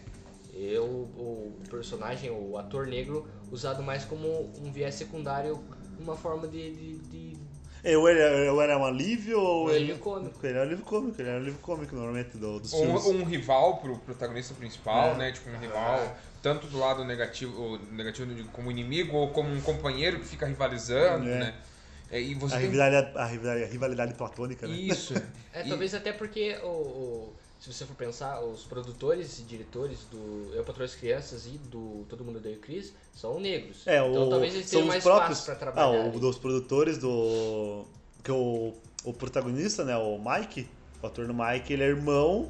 Speaker 4: Eu, o personagem, o ator negro, usado mais como um viés secundário, uma forma de... de, de-
Speaker 5: Eu era, eu era um alívio ou
Speaker 4: Um
Speaker 5: ele.
Speaker 4: alívio cômico.
Speaker 5: Ele era um alívio cômico, ele era um alívio cômico normalmente do, dos
Speaker 3: Ou
Speaker 5: filmes.
Speaker 3: um, um rival pro protagonista principal,
Speaker 5: É.
Speaker 3: né? Tipo, um rival, tanto do lado negativo, negativo como inimigo, ou como um companheiro que fica rivalizando,
Speaker 5: É.
Speaker 3: né? É, e você
Speaker 5: A
Speaker 3: tem...
Speaker 5: rivalidade, a rivalidade, a rivalidade platônica, né?
Speaker 3: Isso.
Speaker 4: É,
Speaker 3: E-
Speaker 4: talvez até porque, o, o- se você for pensar, os produtores e diretores do Eu Patrulho as Crianças e do Todo Mundo Odeia o Chris são negros.
Speaker 5: É,
Speaker 4: então
Speaker 5: o,
Speaker 4: talvez eles
Speaker 5: são
Speaker 4: tenham
Speaker 5: os
Speaker 4: mais
Speaker 5: próprios.
Speaker 4: espaço pra
Speaker 5: ah,
Speaker 4: trabalhar.
Speaker 5: o
Speaker 4: ali.
Speaker 5: dos produtores do. Que o, o protagonista, né? O Mike, o ator do Mike, ele é irmão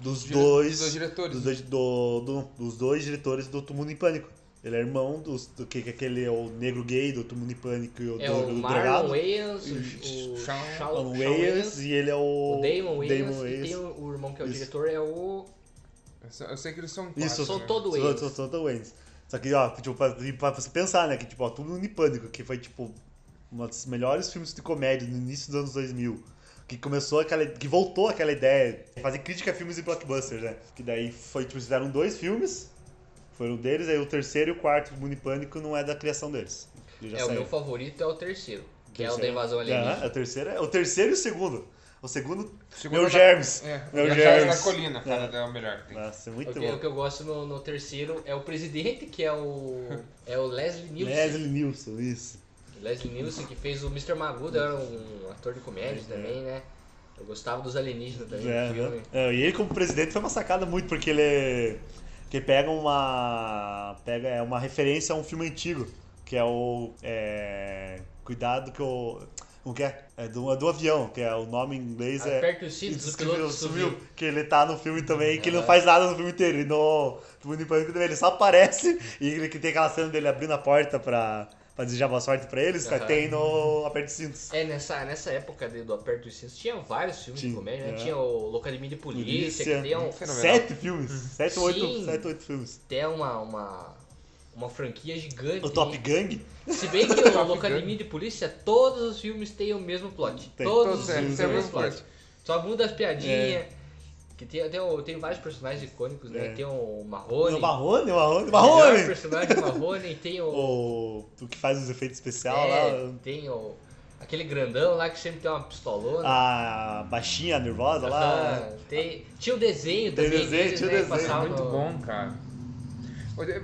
Speaker 5: dos
Speaker 3: Dire-
Speaker 5: dois.
Speaker 3: dos dois diretores.
Speaker 5: Dos dois, do- do- dos dois diretores do Todo Mundo em Pânico. Ele é irmão dos, do que, que aquele é o negro gay do Todo Mundo em Pânico e o,
Speaker 4: É
Speaker 5: do,
Speaker 4: o Marlon. Wayans, o,
Speaker 3: E
Speaker 4: o
Speaker 3: Shawn-
Speaker 5: Wayans e ele é o.
Speaker 4: o Damon Wayans,
Speaker 5: Damon
Speaker 4: e
Speaker 5: Wayans.
Speaker 4: tem o, o irmão que é o
Speaker 5: Isso.
Speaker 4: diretor, é o...
Speaker 3: Eu sei que eles são quatro,
Speaker 5: Isso,
Speaker 4: São
Speaker 3: né?
Speaker 4: todos
Speaker 5: São-
Speaker 4: Wayans.
Speaker 5: são- são todos Wayans. Só que, ó, tipo, pra, e pra você pensar, né? Que, tipo, ó, tudo em pânico, que foi, tipo, um dos melhores filmes de comédia no início dos anos 2000. Que começou aquela. Que voltou aquela ideia de fazer crítica a filmes e blockbusters, né? Que daí foi, tipo, fizeram dois filmes. Foram deles, aí o terceiro e o quarto, Mundo em Pânico, não é da criação deles.
Speaker 4: É, o
Speaker 5: saiu.
Speaker 4: meu favorito é o terceiro, que é o da
Speaker 5: Terceiro.
Speaker 4: invasão alienígena.
Speaker 5: é o terceiro, é o terceiro e o segundo. O segundo,
Speaker 3: Segundo
Speaker 5: meu
Speaker 3: da-
Speaker 5: germes.
Speaker 3: É,
Speaker 5: Meu germes.
Speaker 3: Da Colina, cara,
Speaker 5: É.
Speaker 3: é o melhor. que tem.
Speaker 5: Nossa, é muito
Speaker 4: O que,
Speaker 5: bom.
Speaker 4: o que eu gosto no, no terceiro é o presidente, que é o, é o Leslie Nielsen.
Speaker 5: Leslie Nielsen, isso.
Speaker 4: Leslie Nielsen, que fez o Mr. Magoo, era um ator de comédia também, né? Eu gostava dos alienígenas também
Speaker 5: É,
Speaker 4: no filme.
Speaker 5: né? É, e ele como presidente foi uma sacada muito, porque ele é- que pega uma pega é uma referência a um filme antigo, que é o é, cuidado que o como que é? É do, é do avião, que é o nome em inglês é
Speaker 4: Aperte os cintos, o piloto sumiu.
Speaker 5: que ele tá no filme também, que ele não
Speaker 4: Aham.
Speaker 5: faz nada no filme inteiro. E no Mundo em Pânico também, ele só aparece e ele que tem aquela cena dele abrindo a porta pra, pra desejar boa sorte pra eles,
Speaker 4: Aham.
Speaker 5: tem no Aperte Cintos.
Speaker 4: É, nessa, nessa época de- do Aperto dos Cintos, tinha vários filmes
Speaker 5: Tinha,
Speaker 4: de comédia, né?
Speaker 5: é.
Speaker 4: Tinha o Locademia de Polícia,
Speaker 5: Polícia.
Speaker 4: que tem um.
Speaker 5: Sete filmes. Sete ou oito, sete, oito filmes.
Speaker 4: tem uma, uma, uma franquia gigante.
Speaker 5: O Top? Gang
Speaker 4: Se bem que o Locademia de Polícia, todos os filmes têm o mesmo plot.
Speaker 5: Tem.
Speaker 4: todos
Speaker 3: Todos
Speaker 4: os
Speaker 3: é,
Speaker 4: filmes têm
Speaker 3: o
Speaker 4: mesmo
Speaker 3: mesmo
Speaker 4: plot. Só muda as piadinhas. Que tem, tem, o- tem vários personagens icônicos, né?
Speaker 5: É.
Speaker 4: Tem o Marrone.
Speaker 5: o Marrone, o Marrone, o
Speaker 4: o
Speaker 5: Marrone!
Speaker 4: personagem Marrone. Tem o...
Speaker 5: O, o que faz os efeitos especiais
Speaker 4: é,
Speaker 5: lá.
Speaker 4: tem o... Aquele grandão lá que sempre tem uma pistolona.
Speaker 5: A baixinha, a nervosa Ah, lá.
Speaker 4: Tem, tinha o desenho
Speaker 5: Tem
Speaker 4: também
Speaker 5: desenho, tinha o
Speaker 4: né, que
Speaker 5: desenho,
Speaker 4: passava
Speaker 3: Muito
Speaker 4: no-
Speaker 3: bom, cara.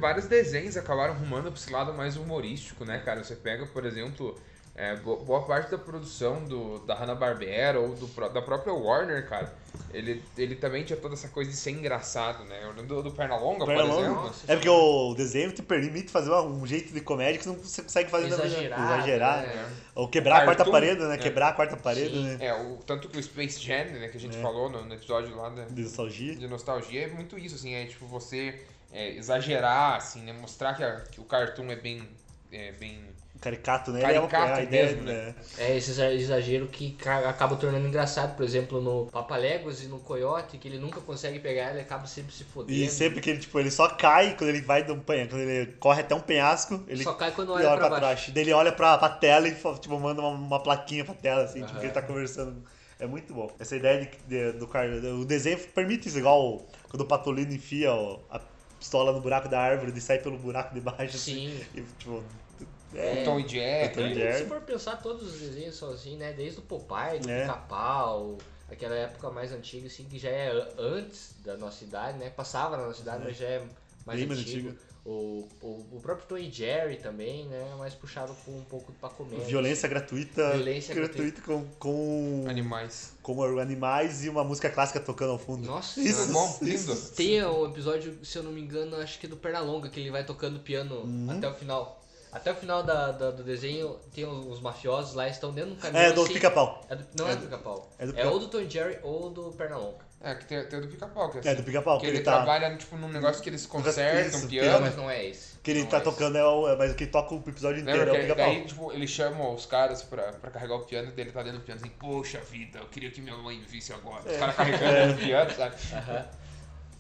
Speaker 3: Vários desenhos acabaram rumando pra esse lado mais humorístico, né, cara? Você pega, por exemplo, é, bo- boa parte da produção do, da Hanna-Barbera ou do, da própria Warner, cara. Ele, ele também tinha toda essa coisa de ser engraçado, né? Eu lembro do, do Pernalonga, por
Speaker 5: Pernalonga.
Speaker 3: exemplo.
Speaker 4: Nossa,
Speaker 5: É porque o desenho te permite fazer um jeito de comédia que você não consegue fazer na
Speaker 4: Exagerado,
Speaker 5: Exagerar.
Speaker 4: né?
Speaker 5: Ou quebrar a quarta parede, né?
Speaker 3: é.
Speaker 5: Quebrar a quarta parede,
Speaker 4: Sim.
Speaker 5: né?
Speaker 3: É, o, tanto que o Space Jam, né, que a gente
Speaker 5: É.
Speaker 3: falou no, no episódio lá da,
Speaker 5: De nostalgia.
Speaker 3: de nostalgia, é muito isso, assim, é tipo você é, exagerar, assim, né? Mostrar que, a- que o cartoon é bem. É bem
Speaker 5: Caricato, né?
Speaker 3: Caricato
Speaker 5: é uma, é a ideia,
Speaker 3: mesmo, né?
Speaker 4: É esse exa- exagero que ca- acaba tornando engraçado, por exemplo, no Papaléguas e no Coyote, que ele nunca consegue pegar, ele acaba sempre se fodendo.
Speaker 5: E sempre que ele, tipo, ele só cai quando ele vai de um penhasco, quando ele corre até um penhasco, ele
Speaker 4: Só cai quando
Speaker 5: ele
Speaker 4: olha pra baixo.
Speaker 5: trás. Daí ele olha pra, pra tela e tipo, manda uma, uma plaquinha pra tela, assim, tipo, que ele tá conversando. É muito bom. Essa ideia de, de- do car... O desenho permite isso, igual quando o Patolino enfia o- a pistola no buraco da árvore e sai pelo buraco de baixo.
Speaker 4: Sim.
Speaker 5: Assim, e, tipo,
Speaker 4: É.
Speaker 3: o Tom e Jerry.
Speaker 5: Tom e Jerry.
Speaker 4: se for pensar, todos os desenhos são assim, né? Desde o Popeye, do
Speaker 5: É.
Speaker 4: Pica-Pau, aquela época mais antiga, assim, que já é antes da nossa idade, né? Passava na nossa idade, mas já é mais
Speaker 5: Bem mais
Speaker 4: antigo.
Speaker 5: antigo.
Speaker 4: O, o, o próprio Tom e Jerry também, né? Mais puxado com um pouco pra comédia.
Speaker 5: violência gratuita.
Speaker 4: Violência
Speaker 5: gratuita com, com,
Speaker 3: Animais.
Speaker 5: com animais e uma música clássica tocando ao fundo.
Speaker 4: Nossa,
Speaker 5: isso,
Speaker 3: é bom, lindo.
Speaker 4: Tem um episódio, se eu não me engano, acho que é do Pernalonga, que ele vai tocando piano
Speaker 5: Uhum.
Speaker 4: até o final. Até o final da, da- do desenho, tem os, os mafiosos lá, estão dentro de um caminhão.
Speaker 5: É, do
Speaker 4: assim-
Speaker 5: pica-pau.
Speaker 4: É não é, do pica-pau.
Speaker 5: é do
Speaker 4: É,
Speaker 5: pica-
Speaker 4: ou do Tom Jerry ou do Pernalonga.
Speaker 3: É, que tem, tem o do pica-pau, que é
Speaker 5: É,
Speaker 3: assim,
Speaker 5: do pica-pau,
Speaker 3: Que
Speaker 5: que
Speaker 3: ele,
Speaker 5: ele tá-
Speaker 3: trabalha tipo, num negócio que eles consertam,
Speaker 5: Isso,
Speaker 3: piano.
Speaker 4: Mas não é esse.
Speaker 5: Que ele
Speaker 4: Não
Speaker 5: tá
Speaker 4: é
Speaker 5: tocando, é o, é, mas quem toca o episódio inteiro
Speaker 3: Lembra
Speaker 5: é o
Speaker 3: que
Speaker 5: pica-pau.
Speaker 3: daí, tipo, ele chama os caras pra, pra carregar o piano e dele tá dentro do piano assim, poxa vida, eu queria que minha mãe visse agora. Os caras carregando o piano, sabe?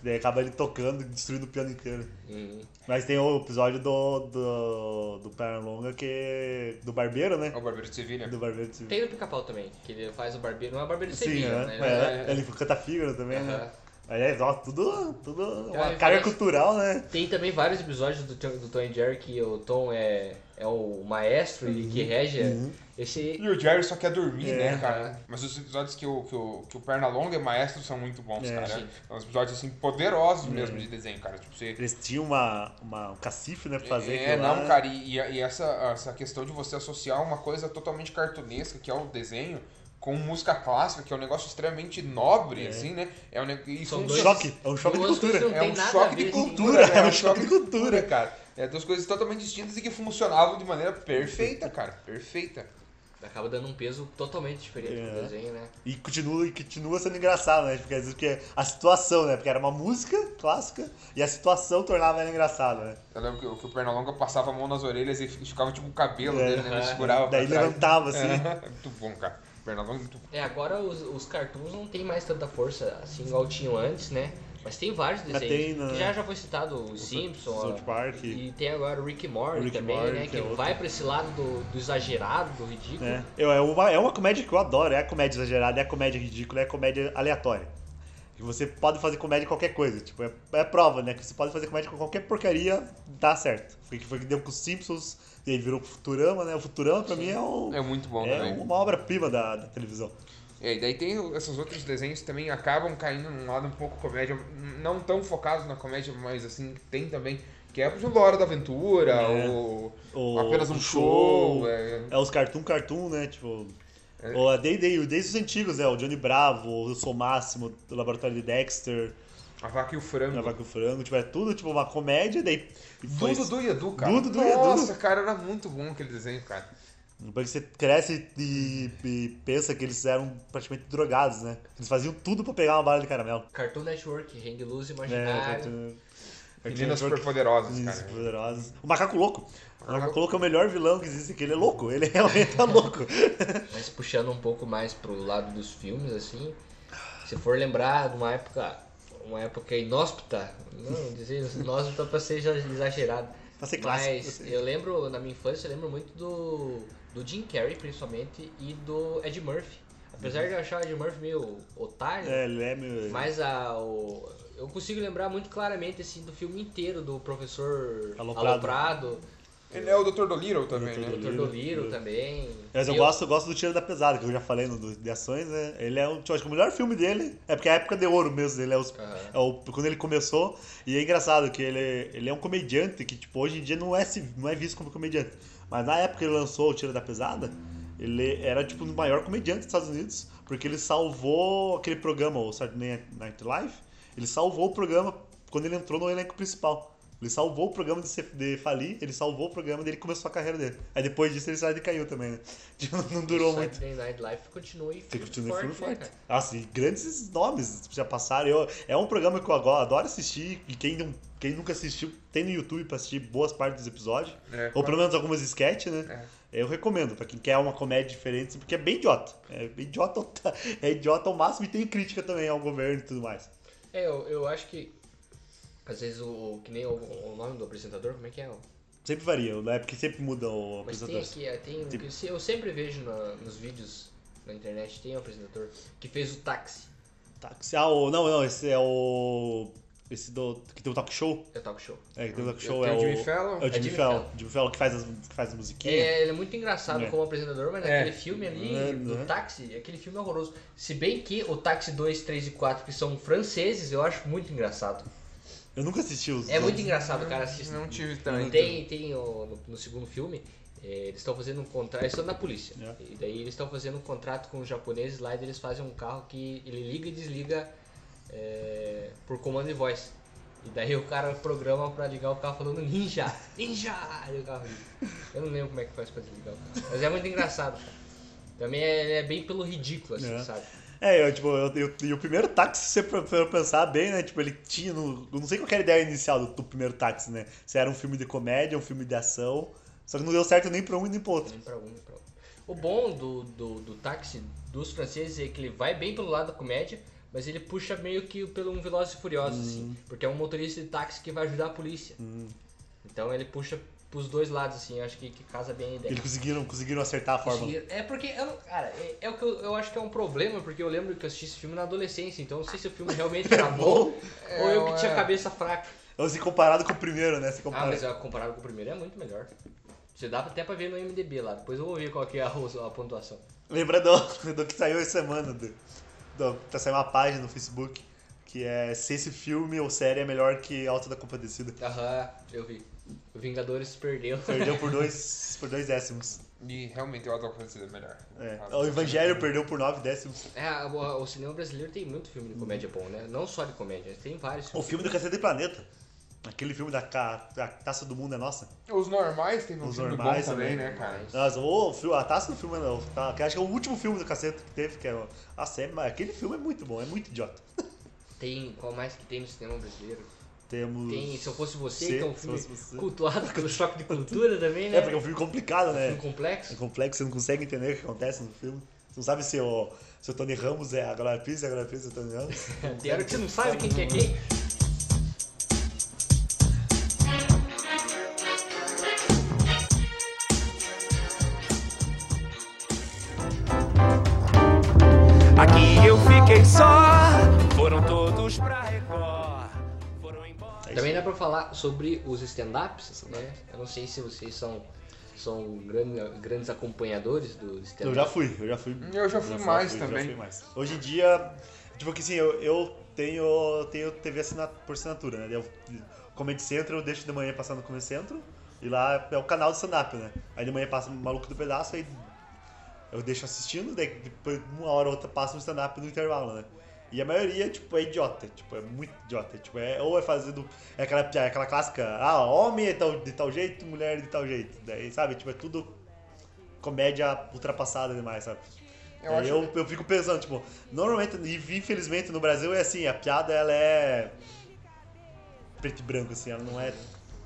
Speaker 5: Daí acaba ele tocando e destruindo o piano inteiro.
Speaker 4: Uhum.
Speaker 5: Mas tem o episódio do, do, do Pernalonga que é do barbeiro, né?
Speaker 3: É o Barbeiro de Sevilha.
Speaker 5: Do barbeiro de
Speaker 4: Tem no pica-pau também, que ele faz o barbeiro. Não é o barbeiro de
Speaker 5: Sim,
Speaker 4: Sevilha,
Speaker 5: é,
Speaker 4: né?
Speaker 5: é,
Speaker 3: é.
Speaker 5: ele canta fígaro também,
Speaker 4: Aham.
Speaker 5: né? Aí é, ó, tudo, tudo uma
Speaker 4: referência.
Speaker 5: carga cultural, né?
Speaker 4: Tem também vários episódios do, Tom- do Tom e Jerry que o Tom é, é o maestro e que rege esse...
Speaker 3: E o Jerry só quer dormir,
Speaker 5: É.
Speaker 3: né, cara? Mas os episódios que o, que o, que o Pernalonga é maestro são muito bons,
Speaker 5: É,
Speaker 3: cara.
Speaker 4: sim.
Speaker 3: São episódios, assim, poderosos mesmo de desenho, cara. Tipo, você...
Speaker 5: Eles tinham uma, uma, um cacife, né, pra fazer
Speaker 3: É,
Speaker 5: aquilo lá.
Speaker 3: não, cara, e, e essa, essa questão de você associar uma coisa totalmente cartunesca, que é o desenho, com música clássica, que é um negócio extremamente nobre, assim, né? É um, e
Speaker 4: São
Speaker 5: Um
Speaker 4: dois-
Speaker 5: choque, é um choque de cultura.
Speaker 3: É
Speaker 4: tem
Speaker 3: um
Speaker 4: nada a
Speaker 3: choque de cultura,
Speaker 5: É um
Speaker 3: né?
Speaker 5: choque de cultura.
Speaker 3: cara. É duas coisas totalmente distintas e que funcionavam de maneira perfeita, cara. Perfeita.
Speaker 4: Acaba dando um peso totalmente diferente
Speaker 5: É.
Speaker 4: pro desenho, né?
Speaker 5: E continua, e continua sendo engraçado, né? Porque às vezes que a situação, né? Porque era uma música clássica e a situação tornava ela engraçada, né?
Speaker 3: Eu lembro que, o- que o Pernalonga passava a mão nas orelhas e ficava tipo o cabelo
Speaker 5: É.
Speaker 3: dele, né? Ele segurava
Speaker 5: Daí levantava, assim.
Speaker 3: É, muito bom, cara. Pernalonga é muito bom.
Speaker 4: É, agora os, os cartoons não tem mais tanta força assim igual tinham antes, né? Mas tem vários desenhos.
Speaker 5: tem, né?
Speaker 4: Que já, já foi citado os Simpsons.
Speaker 5: South Park.
Speaker 4: E tem agora o Rick and Morty
Speaker 5: Rick
Speaker 4: também,
Speaker 5: Morty,
Speaker 4: né?
Speaker 5: que
Speaker 4: Que,
Speaker 5: é outro.
Speaker 4: vai pra esse lado do, do exagerado, do ridículo.
Speaker 5: É, Eu- é, uma, é uma comédia que eu adoro, é a comédia exagerada, é a comédia ridícula, é a comédia aleatória. Que você pode fazer comédia em qualquer coisa, tipo, é, é prova, né? Que você pode fazer comédia com qualquer porcaria, dá certo. Foi o que foi que deu com os Simpsons, e aí virou Futurama, né? O Futurama pra mim é, um,
Speaker 3: É muito bom
Speaker 5: é
Speaker 3: também.
Speaker 5: uma obra-prima da, da televisão.
Speaker 3: É, e daí tem o- esses outros desenhos que também acabam caindo num lado um pouco comédia, não tão focados na comédia, mas assim, tem também, que é exemplo, Hora da Aventura,
Speaker 5: É.
Speaker 3: ou
Speaker 5: O-
Speaker 3: apenas um
Speaker 5: o
Speaker 3: show.
Speaker 5: show,
Speaker 3: é.
Speaker 5: É os cartoon cartoon, né? Tipo.
Speaker 3: É.
Speaker 5: Ou, desde, desde os antigos, né? O Johnny Bravo, o Eu Sou o Máximo, do Laboratório de Dexter,
Speaker 3: A Vaca e o Frango.
Speaker 5: a Vaca e o Frango, tipo, é tudo tipo uma comédia, daí. Depois,
Speaker 3: Dudu, e Edu, cara.
Speaker 5: Dudu, Edu.
Speaker 3: Nossa, cara, era muito bom aquele desenho, cara.
Speaker 5: Depois você cresce e, e pensa que eles eram praticamente drogados, né? Eles faziam tudo pra pegar uma bala de caramelo.
Speaker 4: Cartoon Network, Hang Loose
Speaker 5: É,
Speaker 4: Imaginário.
Speaker 5: cartoon-
Speaker 3: Meninas superpoderosas,
Speaker 5: Meninas
Speaker 3: cara.
Speaker 5: superpoderosas. O Macaco Louco. O Macaco Louco é o melhor vilão que existe, que ele é louco. Ele realmente é louco.
Speaker 4: Mas puxando um pouco mais pro lado dos filmes, assim, se for lembrar de uma época, uma época inóspita, não dizer inóspita pra ser exagerado.
Speaker 5: Pra ser clássico,
Speaker 4: Mas
Speaker 5: eu
Speaker 4: lembro, na minha infância, eu lembro muito do, do Jim Carrey, principalmente, e do Ed Murphy. Apesar de eu achar o Ed Murphy meio otário,
Speaker 5: É, ele é meio.
Speaker 4: mas a, o, eu consigo lembrar muito claramente assim, do filme inteiro do professor
Speaker 5: Aloprado.
Speaker 4: Aloprado,
Speaker 3: Ele é o Dr. Dolittle também,
Speaker 5: Dr.
Speaker 3: né?
Speaker 4: Dr. Dolittle também.
Speaker 5: Mas eu
Speaker 4: E
Speaker 5: gosto, eu gosto do Tiro da Pesada, que eu já falei no do, de ações, né? Ele é o, tipo, acho que o melhor filme dele. É porque é a época de ouro mesmo. Ele é, os,
Speaker 4: Aham.
Speaker 5: é o, quando ele começou. E é engraçado que ele, ele é um comediante que, tipo, hoje em dia não é, se- não é visto como comediante. Mas na época que ele lançou o Tiro da Pesada, ele era, tipo, o maior comediante dos Estados Unidos. Porque ele salvou aquele programa, o Saturday Night Live. Ele salvou o programa quando ele entrou no elenco principal. Ele salvou o programa de, ser- de falir, ele salvou o programa dele e começou a carreira dele. Aí depois disso ele saiu e caiu também, né? Tipo, não durou muito.
Speaker 4: Saturday Night Live continua e firme
Speaker 5: continuar
Speaker 4: forte,
Speaker 5: firme
Speaker 4: né,
Speaker 5: forte.
Speaker 4: cara?
Speaker 5: Nossa, e grandes nomes já passaram. Eu, é um programa que eu agora adoro assistir. E quem, não, quem nunca assistiu, tem no YouTube pra assistir boas partes dos episódios.
Speaker 3: É,
Speaker 5: ou pelo menos algumas sketches, né? Eu recomendo pra quem quer uma comédia diferente, porque é bem idiota. É bem idiota, é idiota ao máximo e tem crítica também ao governo e tudo mais.
Speaker 4: É, eu, eu acho que. Às vezes o. o- que nem o, o nome do apresentador, como é que é?
Speaker 5: Sempre varia, né? Porque sempre muda o
Speaker 4: Mas tem
Speaker 5: apresentador.
Speaker 4: aqui, é, tem.
Speaker 5: Tipo-
Speaker 4: eu sempre vejo na- nos vídeos na internet, tem um apresentador que fez o táxi.
Speaker 5: Táxi. Ah, o, não, não, esse é o. Esse do. Que tem o talk show.
Speaker 4: É talk show.
Speaker 5: É, que tem o talk show
Speaker 3: Tem
Speaker 5: é
Speaker 3: o
Speaker 5: o.
Speaker 3: Jimmy Fallon.
Speaker 5: É o Jimmy
Speaker 4: Jimmy
Speaker 5: Fallon.
Speaker 4: Fallon.
Speaker 5: Jimmy Fallon que faz as, que faz as musiquinhas.
Speaker 4: É, ele é muito engraçado
Speaker 5: É.
Speaker 4: como apresentador, mas
Speaker 3: É.
Speaker 4: naquele filme ali,
Speaker 5: É,
Speaker 4: do
Speaker 5: né?
Speaker 4: táxi, aquele filme é horroroso. Se bem que o táxi 2, 3 e 4, que são franceses, eu acho muito engraçado.
Speaker 5: Eu nunca assisti os.
Speaker 4: É muito engraçado, cara, assiste.
Speaker 3: Não tive também.
Speaker 4: Tem, tem o- no, no segundo filme, eh, eles estão fazendo um contrato, eles estão na polícia.
Speaker 5: É.
Speaker 4: E daí eles estão fazendo um contrato com os japoneses lá e eles fazem um carro que ele liga e desliga eh, por comando de voz. E daí o cara programa pra ligar o carro falando ninja, ninja! E o carro liga. Eu não lembro como é que faz pra desligar o carro. Mas é muito engraçado, cara. Também é, é bem pelo ridículo, assim,
Speaker 5: É.
Speaker 4: sabe?
Speaker 5: É, eu, tipo, eu, eu- e o primeiro táxi, se você pensar bem, né? Tipo, ele tinha. No, eu não sei qual era a ideia inicial do, do primeiro táxi, né? Se era um filme de comédia, um filme de ação. Só que não deu certo nem pra um e nem pro outro.
Speaker 4: Nem pra um, nem pra outro. O bom do, do, do táxi dos franceses é que ele vai bem pelo lado da comédia, mas ele puxa meio que pelo um Velozes e Furiosos, assim. Porque é um motorista de táxi que vai ajudar a polícia. Então ele puxa pros dois lados, assim. Eu acho que, que casa bem a ideia.
Speaker 5: Eles conseguiram, conseguiram acertar a fórmula.
Speaker 4: É porque, eu não- cara, é, é o que eu, eu acho que é um problema, porque eu lembro que eu assisti esse filme na adolescência, então eu não sei se o filme realmente era bom ou eu que tinha
Speaker 3: é.
Speaker 4: cabeça fraca.
Speaker 5: Ou se comparado com o primeiro, né? Se
Speaker 4: Ah,
Speaker 5: compara...
Speaker 4: mas ó, comparado com o primeiro é muito melhor. Você dá até pra ver no MDB lá, depois eu vou ver qual que é a, a pontuação.
Speaker 5: Lembra do, do que saiu essa semana? Do, do, tá saindo uma página no Facebook que é se esse filme ou série é melhor que Alta da Compadecida.
Speaker 4: Aham, eu vi. O Vingadores perdeu.
Speaker 5: Perdeu por dois, por dois décimos.
Speaker 3: E realmente o Auto é melhor.
Speaker 5: É.
Speaker 3: Ah,
Speaker 5: O Evangelho perdeu por nove décimos.
Speaker 4: É, a- o, o cinema brasileiro tem muito filme de comédia bom, né? Não só de comédia, tem vários
Speaker 5: O filme do Cacete do Planeta. Aquele filme da, ca- da Taça do Mundo é Nossa.
Speaker 3: Os normais tem um
Speaker 5: Os
Speaker 3: filme
Speaker 5: normais
Speaker 3: bom também,
Speaker 5: também.
Speaker 3: né, cara?
Speaker 5: Nossa, o, a taça do filme não. Tá, que acho que é o último filme do cacete que teve, que é. Nossa, é, mas aquele filme é muito bom, é muito idiota.
Speaker 4: Tem, qual mais que tem no cinema brasileiro?
Speaker 5: Temos.
Speaker 4: Tem Se Eu Fosse Você, que é um filme cultuado pelo choque de cultura também, né?
Speaker 5: É, porque é um filme complicado,
Speaker 4: filme
Speaker 5: né? É
Speaker 4: complexo.
Speaker 5: complexo, você não consegue entender o que acontece no filme. Você não sabe se o, se o Tony Ramos é a Glória Pires, a Glória Pires é o Tony Ramos.
Speaker 4: Hora que você não sabe quem que é quem.
Speaker 7: Pra
Speaker 4: falar sobre os stand-ups, né? Eu não sei se vocês são, são grande- grandes acompanhadores do stand-up.
Speaker 5: Eu já fui, eu já fui.
Speaker 3: Eu já fui mais
Speaker 5: fui,
Speaker 3: também.
Speaker 5: Já fui mais. Hoje em dia, tipo que assim, eu, eu tenho, tenho TV por assinatura, né? Eu, Comedy Central eu deixo de manhã passar no Comedy Central e lá é o canal do stand-up, né? Aí de manhã passa o Maluco do Pedaço, aí eu deixo assistindo, daí depois uma hora ou outra passa um stand-up no intervalo, né? E a maioria, tipo, é idiota, tipo, é muito idiota. Tipo, é, ou é fazendo. É aquela, é aquela clássica, ah, homem é tal, de tal jeito, mulher de tal jeito. Daí, sabe, tipo, é tudo comédia ultrapassada demais, sabe?
Speaker 3: Eu
Speaker 5: Eu,
Speaker 3: acho-
Speaker 5: eu, eu fico pensando, tipo, normalmente, e infelizmente no Brasil é assim, a piada ela é. preto e branco, assim, ela não é.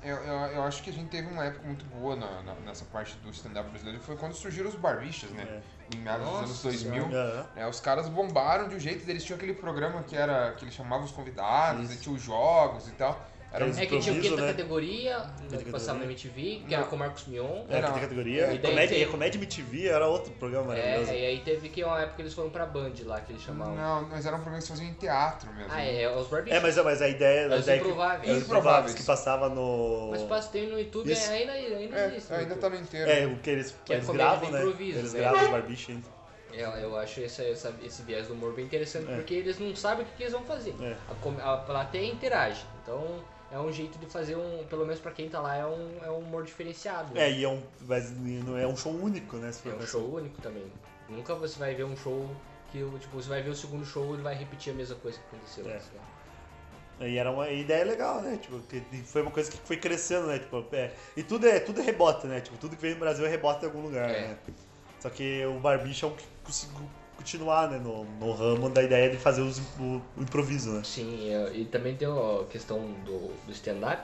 Speaker 3: Eu, eu, eu acho que a gente teve uma época muito boa na, na- nessa parte do stand-up brasileiro. Foi quando surgiram os barbichas, né? Em meados dos anos
Speaker 4: Nossa
Speaker 3: 2000.
Speaker 5: Aham.
Speaker 3: É, os caras bombaram de um jeito, eles tinham aquele programa que era que eles chamavam os convidados, e tinha os jogos e tal. Era um-
Speaker 5: Eles
Speaker 4: É que tinha o
Speaker 5: Improviso,
Speaker 4: quinta
Speaker 5: né?
Speaker 4: categoria, que
Speaker 5: Quinta
Speaker 4: passava na. MTV, que
Speaker 3: Não.
Speaker 4: era com o Marcos Mion.
Speaker 5: É,
Speaker 3: Era-
Speaker 5: que categoria.
Speaker 4: E
Speaker 5: Comédia,
Speaker 4: tem-
Speaker 5: e a Comédia MTV era outro programa maravilhoso.
Speaker 4: É, e aí teve que uma época que eles foram pra Band lá, que eles chamavam.
Speaker 3: Não, mas era um programa que se fazia em teatro mesmo.
Speaker 4: Ah, é, os Barbichas.
Speaker 5: É, mas, mas a ideia.
Speaker 4: Os
Speaker 5: ideia que-
Speaker 4: Improváveis.
Speaker 5: é, os
Speaker 3: Improváveis.
Speaker 5: que passava no.
Speaker 4: Mas passa tem no YouTube,
Speaker 5: Isso.
Speaker 4: ainda, ainda
Speaker 3: É,
Speaker 4: existe.
Speaker 3: ainda tá no inteiro.
Speaker 5: É, o que eles,
Speaker 4: Que é
Speaker 5: eles gravam, né?
Speaker 4: improviso,
Speaker 5: Eles
Speaker 4: né?
Speaker 5: gravam os barbichas ainda.
Speaker 4: É, eu acho essa, essa- esse viés do humor bem interessante,
Speaker 5: É.
Speaker 4: porque eles não sabem o que, que eles vão fazer.
Speaker 5: É.
Speaker 4: A, com- a plateia interage. Então é um jeito de fazer um, pelo menos pra quem tá lá, é um, é um humor diferenciado.
Speaker 5: É, e é um, mas não é um show único, né?
Speaker 4: É um show único também. Nunca você vai ver um show que, tipo, você vai ver o segundo show e vai repetir a mesma coisa que aconteceu.
Speaker 5: É.
Speaker 4: antes, né?
Speaker 5: E era uma ideia legal, né? Tipo, que foi uma coisa que foi crescendo, né? Tipo, é, e tudo é, tudo é rebota, né? Tipo, tudo que vem no Brasil é rebota em algum lugar,
Speaker 4: É.
Speaker 5: né? Só que o Barbicha é o que conseguiu continuar, né? No, no ramo da ideia de fazer os- o, o improviso, né?
Speaker 4: Sim, é, e também tem a questão do, do stand-up,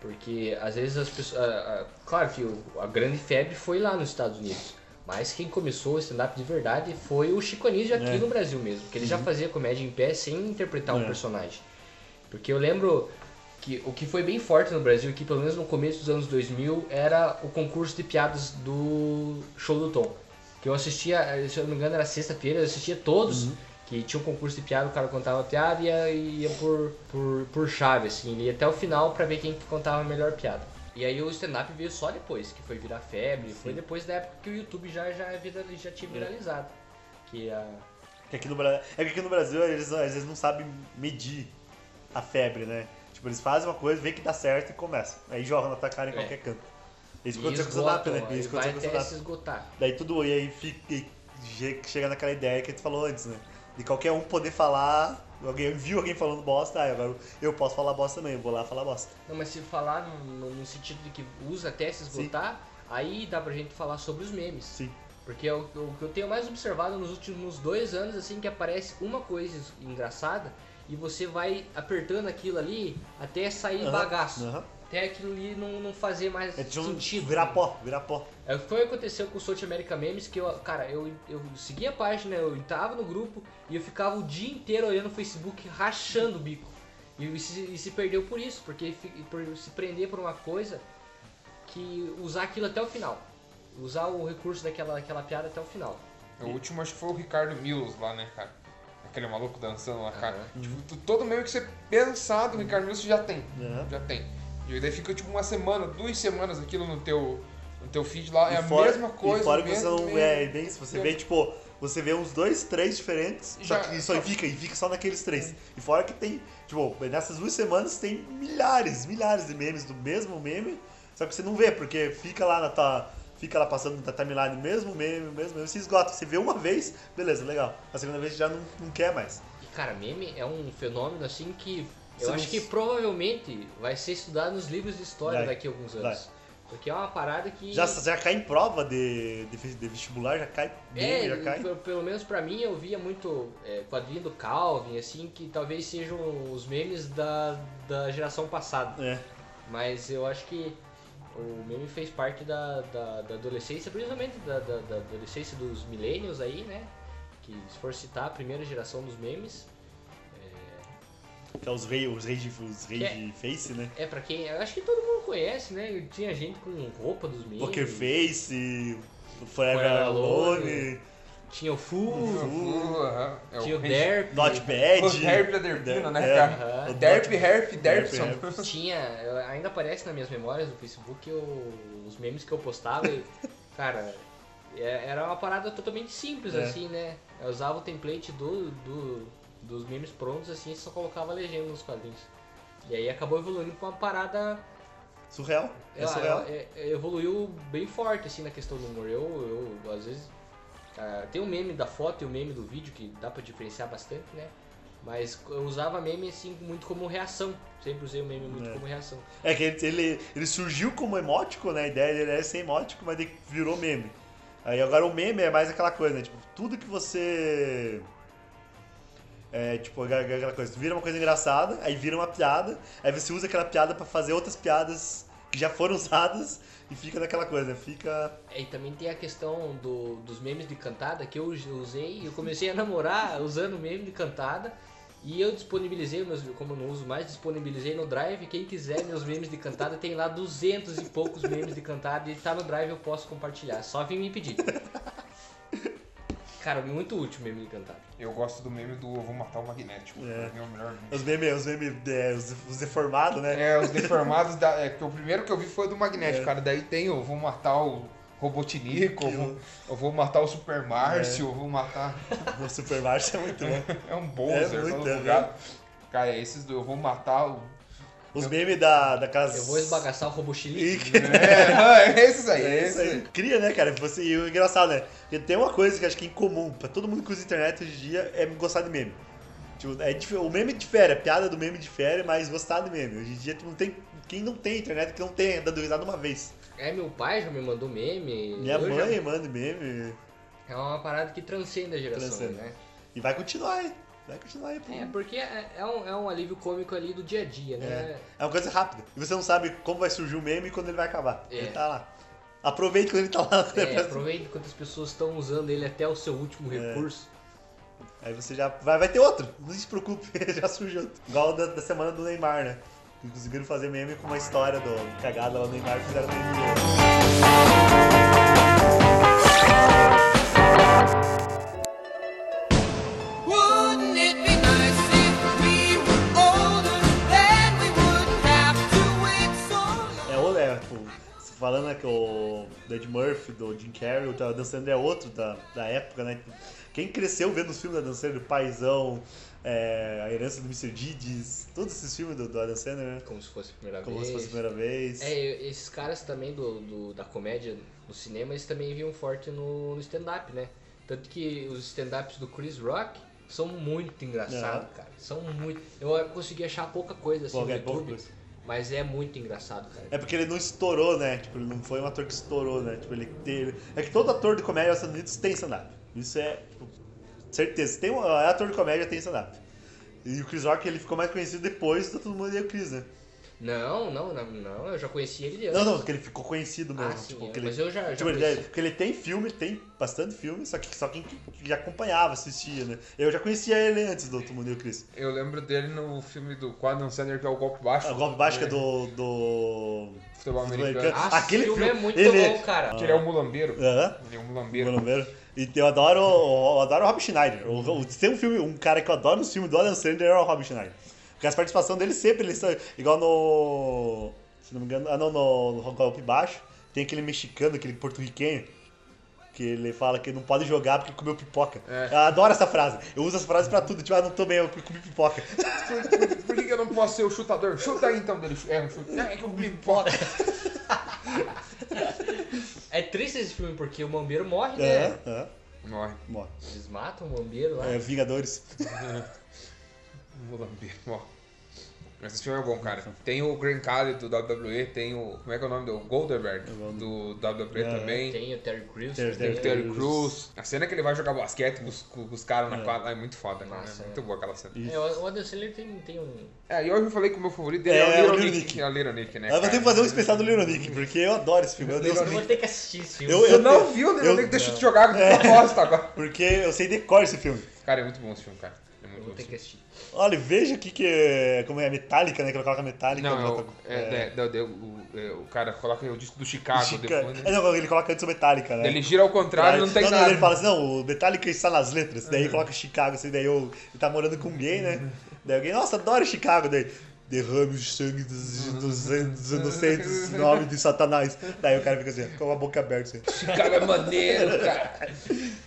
Speaker 4: porque às vezes as pessoas. ah, ah, claro que o- a grande febre foi lá nos Estados Unidos, mas quem começou o stand-up de verdade foi o Chico Anísio aqui
Speaker 5: É.
Speaker 4: no Brasil mesmo, que ele já fazia comédia em pé sem interpretar um
Speaker 5: É.
Speaker 4: personagem. Porque eu lembro que o que foi bem forte no Brasil, que pelo menos no começo dos anos 2000, era o concurso de piadas do Show do Tom. Que eu assistia, se eu não me engano era sexta-feira, eu assistia todos, que tinha um concurso de piada, o cara contava a piada e ia, ia por, por, por chave, assim, ele ia até o final pra ver quem que contava a melhor piada. E aí o stand-up veio só depois, que foi virar febre, foi depois da época que o YouTube já, já, vira- já tinha viralizado. Que a,
Speaker 5: Que aqui no, é que aqui no Brasil eles às vezes não sabem medir a febre, né? Tipo, eles fazem uma coisa, vê que dá certo e começam. Aí jogam na tua cara em
Speaker 4: É.
Speaker 5: qualquer canto. Isso aconteceu com o
Speaker 4: esgotam,
Speaker 5: né? Isso
Speaker 4: vai até se esgotar.
Speaker 5: Daí tudo, e aí fica, che- chega naquela ideia que a gente falou antes, né? De qualquer um poder falar, alguém viu alguém falando bosta, ah, agora eu posso falar bosta também, eu vou lá falar bosta.
Speaker 4: Não, mas se falar no, no- sentido de que usa até se esgotar, aí dá pra gente falar sobre os memes.
Speaker 5: Sim.
Speaker 4: Porque é o, o que eu tenho mais observado nos últimos dois anos, assim, que aparece uma coisa engraçada e você vai apertando aquilo ali até sair
Speaker 5: Aham,
Speaker 4: bagaço.
Speaker 5: aham.
Speaker 4: Até aquilo ali não, não fazer mais
Speaker 5: É tipo
Speaker 4: sentido.
Speaker 5: virar pó, virar pó.
Speaker 4: É o que foi que aconteceu com o South America Memes, que eu, cara, eu, eu segui a página, eu entrava no grupo e eu ficava o dia inteiro olhando o Facebook, rachando o bico. E, e se, e se perdeu por isso, porque fi- por se prender por uma coisa que usar aquilo até o final. Usar o recurso daquela, daquela piada até o final.
Speaker 3: O último acho que foi o Ricardo Milos lá, né, cara? Aquele maluco dançando lá, cara.
Speaker 4: Aham.
Speaker 3: Tipo, todo meio que você pensar do Ricardo Milos você já tem.
Speaker 5: Aham.
Speaker 3: Já tem. E daí fica tipo uma semana, duas semanas aquilo no teu, no teu feed lá. é
Speaker 5: E
Speaker 3: a
Speaker 5: fora-
Speaker 3: mesma coisa.
Speaker 5: E fora
Speaker 3: o
Speaker 5: que você
Speaker 3: mesmo
Speaker 5: não. É, bem. Você vê, tipo, você vê uns dois, três diferentes, só
Speaker 3: Já-
Speaker 5: que só
Speaker 3: só-
Speaker 5: fica, e fica só naqueles três. E fora que tem, tipo, nessas duas semanas tem milhares, milhares de memes do mesmo meme, só que você não vê, porque fica lá na tua. Fica lá passando na timeline, o mesmo meme, o mesmo meme, se esgota. Você vê uma vez, beleza, legal. A segunda vez já não, não quer mais.
Speaker 4: E cara, meme é um fenômeno assim que
Speaker 5: Você
Speaker 4: eu
Speaker 5: não
Speaker 4: acho que provavelmente vai ser estudado nos livros de história
Speaker 5: Vai,
Speaker 4: daqui a alguns anos.
Speaker 5: vai.
Speaker 4: Porque é uma parada que.
Speaker 5: Já, já cai em prova de, de, de vestibular, já cai meme,
Speaker 4: É,
Speaker 5: já cai.
Speaker 4: pelo, pelo menos pra mim eu via muito é, quadrinho do Calvin, assim, que talvez sejam os memes da, da geração passada.
Speaker 5: É.
Speaker 4: Mas eu acho que o meme fez parte da, da, da adolescência, principalmente da, da, da adolescência dos millennials aí, né? Que se for citar a primeira geração dos memes,
Speaker 5: Que é os reis os rei de, os rei
Speaker 4: é-
Speaker 5: de face, né?
Speaker 4: é pra quem. Eu acho que todo mundo conhece, né? Tinha gente com roupa dos memes.
Speaker 5: Poker Face, Forever
Speaker 4: Forever
Speaker 5: Alone,
Speaker 4: Alone, Tinha o Fu,
Speaker 3: Uh, aham. É
Speaker 4: tinha o
Speaker 3: rei-
Speaker 4: Derp.
Speaker 5: Not Bad.
Speaker 3: O Derp Derpino, né,
Speaker 5: É,
Speaker 3: cara?
Speaker 4: Aham.
Speaker 5: o
Speaker 3: Derp, Herp, Derpson.
Speaker 5: Herp.
Speaker 4: Tinha, ainda aparece nas minhas memórias do Facebook eu- os memes que eu postava e, cara, é- era uma parada totalmente simples,
Speaker 5: É.
Speaker 4: assim, né? Eu usava o template do, do- dos memes prontos, assim, só colocava legenda nos quadrinhos. E aí acabou evoluindo pra uma parada.
Speaker 5: Surreal. É surreal.
Speaker 4: é- é- evoluiu bem forte, assim, na questão do humor. Eu, eu às vezes. ah, tem o meme da foto e o meme do vídeo que dá pra diferenciar bastante, né? Mas eu usava meme assim muito como reação. Sempre usei o meme muito
Speaker 5: É.
Speaker 4: como reação.
Speaker 5: É que ele, ele, ele surgiu como emótico, né? A ideia dele era ser emótico, mas ele virou meme. Aí agora o meme é mais aquela coisa, né? Tipo, tudo que você. É tipo aquela coisa, vira uma coisa engraçada, aí vira uma piada, aí você usa aquela piada pra fazer outras piadas que já foram usadas e fica naquela coisa, fica.
Speaker 4: É, E também tem a questão do, dos memes de cantada que eu usei. Eu comecei a namorar usando meme de cantada. E eu disponibilizei, meus, como eu não uso mais, disponibilizei no Drive. Quem quiser meus memes de cantada, tem lá 200 e poucos memes de cantada. E tá no Drive, eu posso compartilhar. Só vim me pedir. Cara, muito útil o meme de cantada.
Speaker 3: Eu gosto do meme do Eu Vou Matar o Magnético.
Speaker 5: É.
Speaker 3: É o melhor meme.
Speaker 5: Os memes, os memes, é, os, os deformados, né?
Speaker 3: É, os deformados, da, é, que o primeiro que eu vi foi do Magnético,
Speaker 5: É.
Speaker 3: cara. Daí tem o Eu Vou Matar o Robotinico, eu vou, eu vou matar o Super Márcio, eu vou matar...
Speaker 5: O Super Mario é muito bom.
Speaker 3: É um Bowser,
Speaker 5: É muito, é.
Speaker 3: Cara, esses do Eu Vou Matar o...
Speaker 5: Os memes da, da casa.
Speaker 4: Eu vou esbagaçar o robô chilique.
Speaker 3: É, é esses aí, é
Speaker 5: É
Speaker 3: esses
Speaker 5: isso aí.
Speaker 3: aí.
Speaker 5: Cria, né, cara? Você, e o engraçado, né? Porque tem uma coisa que acho que é incomum pra todo mundo que usa internet hoje em dia é gostar de meme. Tipo, é o meme difere, a piada do meme difere, mas gostar de meme. Hoje em dia tipo, não tem. Quem não tem internet que não tenha dado risada uma vez.
Speaker 4: É, meu pai já me mandou meme.
Speaker 5: Minha mãe
Speaker 4: já-
Speaker 5: manda meme.
Speaker 4: É uma parada que transcende a geração,
Speaker 5: Transcende.
Speaker 4: né?
Speaker 5: E vai continuar aí. Vai continuar aí. pô.
Speaker 4: É, porque é, é um, é um alívio cômico ali do dia a dia, né?
Speaker 5: É. É uma coisa rápida. E você não sabe como vai surgir o meme e quando ele vai acabar.
Speaker 4: É.
Speaker 5: Ele tá lá. Aproveite quando ele tá lá.
Speaker 4: É, aproveite quantas pessoas estão usando ele até o seu último
Speaker 5: É.
Speaker 4: recurso.
Speaker 5: Aí você já. Vai, vai ter outro. Não se preocupe, já surgiu outro. Igual da, da semana do Neymar, né? Que Conseguiram fazer meme com uma história do cagada lá do Neymar que fizeram meme falando né, que o Ed Murphy, do Jim Carrey, o Dan Sandler é outro da, da época, né? Quem cresceu vendo os filmes da Dan Sandler, Paizão, é, A Herança do Mr. Deeds, todos esses filmes do, do Adam Sandler, né?
Speaker 4: Como se fosse a primeira
Speaker 5: Como
Speaker 4: vez.
Speaker 5: se fosse a primeira vez.
Speaker 4: É, esses caras também do, do- da comédia no cinema, eles também vinham forte no, no stand-up, né? Tanto que os stand-ups do Chris Rock são muito engraçados,
Speaker 5: É.
Speaker 4: cara. São muito. Eu consegui achar pouca coisa assim
Speaker 5: Pô,
Speaker 4: no
Speaker 5: é
Speaker 4: YouTube. Mas é muito engraçado, cara.
Speaker 5: É porque ele não estourou, né? Tipo, ele não foi um ator que estourou, né? Tipo, ele teve... É que todo ator de comédia nos Estados Unidos tem stand-up. Isso é, tipo, certeza. Tem um é ator de comédia, tem stand-up. E o Chris Rock, ele ficou mais conhecido depois do Todo Mundo e o Chris, né?
Speaker 4: Não, não, não, não, eu já conheci ele
Speaker 5: Não,
Speaker 4: antes.
Speaker 5: não, porque ele ficou conhecido mesmo.
Speaker 4: Ah, sim,
Speaker 5: tipo,
Speaker 4: é,
Speaker 5: que
Speaker 4: mas
Speaker 5: ele,
Speaker 4: eu já- já
Speaker 5: tipo, ele-
Speaker 4: conheci.
Speaker 5: porque ele tem filme, tem bastante filme, só que só quem que já acompanhava, assistia, né? Eu já conhecia ele antes do Todo Mundo e o Chris.
Speaker 3: Eu lembro dele no filme do Adam Sandler, que é o Golpe Baixo.
Speaker 5: A Golpe Baixo que é do... do...
Speaker 3: Futebol
Speaker 5: do
Speaker 3: americano.
Speaker 4: Ah,
Speaker 5: Aquele
Speaker 4: esse filme
Speaker 5: filme,
Speaker 4: é muito
Speaker 5: ele-
Speaker 4: bom, cara.
Speaker 3: Que ele é um mulambeiro.
Speaker 5: Aham.
Speaker 3: Ele é um mulambeiro.
Speaker 5: Mano, E eu adoro, eu adoro o Rob Schneider. O, o, se tem um filme, um cara que eu adoro no filme do Adam Sandler é o Rob Schneider. Porque as participações dele sempre, eles são igual no. Se não me engano, ah não, no, no Golpe Baixo, tem aquele mexicano, aquele porto-riquenho, que ele fala que não pode jogar porque comeu pipoca.
Speaker 3: É.
Speaker 5: Eu adoro essa frase. Eu uso essa frase pra tudo, tipo, ah, não tô bem, eu comi pipoca.
Speaker 3: Por, por- por que, eu não posso ser o chutador? Chuta aí então dele. É, chute. É que eu comi pipoca.
Speaker 4: É triste esse filme porque o Mambeiro morre,
Speaker 5: É,
Speaker 4: né?
Speaker 5: é.
Speaker 3: Morre.
Speaker 5: Morre.
Speaker 4: Eles matam o Mambeiro lá.
Speaker 5: É, Vingadores.
Speaker 3: Mulambeiro, morre. Mas esse filme é bom, cara. Tem o Grant Cali do WWE, tem o. Como é que é o nome do Goldberg do WWE
Speaker 5: É.
Speaker 3: também.
Speaker 4: Tem o Terry Crews.
Speaker 5: Terry-
Speaker 3: Tem o
Speaker 5: Terry
Speaker 3: Crews. A cena que ele vai jogar basquete com os, com os caras na
Speaker 5: É.
Speaker 3: quadra é muito foda, cara.
Speaker 4: Nossa,
Speaker 3: é
Speaker 4: é.
Speaker 3: muito boa aquela cena.
Speaker 4: É, o Adam Sandler tem, tem um...
Speaker 3: É, e hoje eu falei que o meu favorito dele
Speaker 5: É,
Speaker 3: é,
Speaker 5: é
Speaker 3: o
Speaker 5: o
Speaker 3: Little Nick.
Speaker 5: Nick.
Speaker 3: É o Little Nick, né?
Speaker 5: Eu vou ter que fazer um especial do Little Nick, porque eu adoro esse filme. Eu,
Speaker 4: Eu
Speaker 5: eu,
Speaker 4: vou ter que assistir esse filme.
Speaker 5: Eu-
Speaker 3: Você
Speaker 5: eu-
Speaker 3: não viu o Little
Speaker 5: eu-
Speaker 3: Nick? Deixa eu te jogar com proposta agora.
Speaker 5: porque eu sei decor esse filme.
Speaker 3: Cara, é muito bom esse filme, cara. É muito
Speaker 4: Eu
Speaker 3: bom
Speaker 4: vou ter
Speaker 3: esse
Speaker 4: que assistir.
Speaker 5: Olha, veja aqui que é, como é metálica, né? Que ela coloca metálica.
Speaker 3: Não, é o,
Speaker 5: bota-
Speaker 3: é, é, é, é, o, é, o cara coloca o disco do Chicago
Speaker 5: Chica-
Speaker 3: depois,
Speaker 5: É,
Speaker 3: né?
Speaker 5: não, ele coloca antes o metálica, né?
Speaker 3: Ele gira ao contrário, não tem
Speaker 5: não,
Speaker 3: nada.
Speaker 5: Ele fala assim, não, o Metallica está nas letras. Daí coloca Chicago, assim, daí eu, ele tá morando com um gay, né? Daí alguém, nossa, adoro Chicago. Daí, derrame o sangue dos, dos, dos inocentes em nome de Satanás. Daí o cara fica assim, com a boca aberta, assim.
Speaker 3: Chicago é maneiro, cara.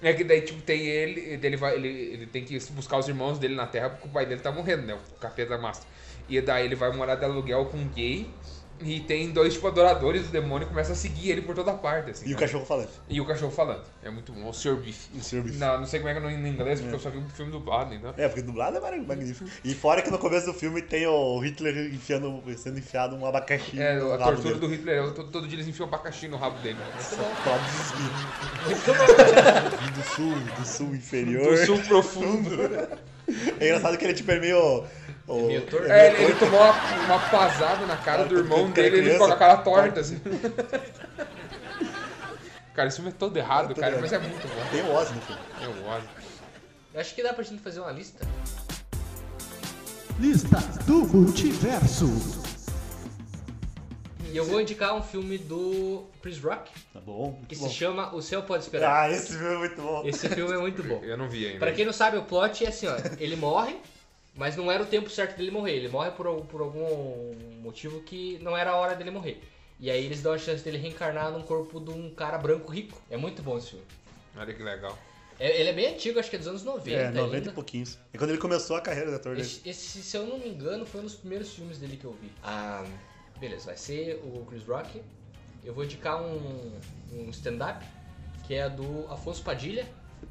Speaker 3: É que daí, tipo, tem ele, ele, vai, ele, ele tem que buscar os irmãos dele na Terra porque o pai dele tá morrendo, né? O capeta mastro. E daí ele vai morar de aluguel com um gay. E tem dois, tipo, adoradores do demônio começa a seguir ele por toda parte, assim.
Speaker 5: E o
Speaker 3: cara.
Speaker 5: cachorro falando.
Speaker 3: E o cachorro falando. É muito bom. O Sr. Beef.
Speaker 5: O Sr. Beef.
Speaker 3: Não, não sei como é que é no em inglês, porque eu só vi um filme dublado, então.
Speaker 5: É, porque dublado é magnífico. E fora que no começo do filme tem o Hitler enfiando, sendo enfiado um abacaxi
Speaker 3: É,
Speaker 5: no
Speaker 3: a
Speaker 5: rabo
Speaker 3: tortura
Speaker 5: dele.
Speaker 3: do Hitler, é, todo, todo dia eles enfiam abacaxi no rabo dele.
Speaker 5: Pra desvio. do sul, do sul inferior.
Speaker 3: Do sul profundo.
Speaker 5: É engraçado que ele tipo, é meio. o-
Speaker 4: meio torto.
Speaker 3: É, ele, ele tomou uma, uma pasada na cara do irmão dele, ele
Speaker 5: criança.
Speaker 3: ficou com a cara torta, assim. Cara, esse filme é todo errado,
Speaker 5: Todo
Speaker 3: cara,
Speaker 5: errado.
Speaker 3: mas é muito bom.
Speaker 5: Tem o Ozzy no filme.
Speaker 3: Eu gosto.
Speaker 4: Eu acho que dá pra gente fazer uma lista.
Speaker 8: Lista do Multiverso.
Speaker 4: E eu vou indicar um filme do Chris Rock,
Speaker 5: Tá bom,
Speaker 4: que
Speaker 5: bom.
Speaker 4: se chama O Céu Pode Esperar.
Speaker 5: Ah, esse filme é muito bom.
Speaker 4: Esse filme é muito bom.
Speaker 3: Eu não vi ainda.
Speaker 4: Pra quem não sabe, o plot é assim, ó. Ele morre, mas não era o tempo certo dele morrer. Ele morre por, por algum motivo que não era a hora dele morrer. E aí eles dão a chance dele reencarnar num corpo de um cara branco rico. É muito bom esse filme.
Speaker 3: Olha que legal.
Speaker 4: É- ele é bem antigo, acho que é dos anos 90
Speaker 5: É, 90
Speaker 4: ainda.
Speaker 5: e pouquinhos. É quando ele começou a carreira de ator dele.
Speaker 4: Esse, esse, se eu não me engano, foi um dos primeiros filmes dele que eu vi. Ah, beleza, vai ser o Chris Rock. Eu vou indicar um, um stand-up, que é do Afonso Padilha,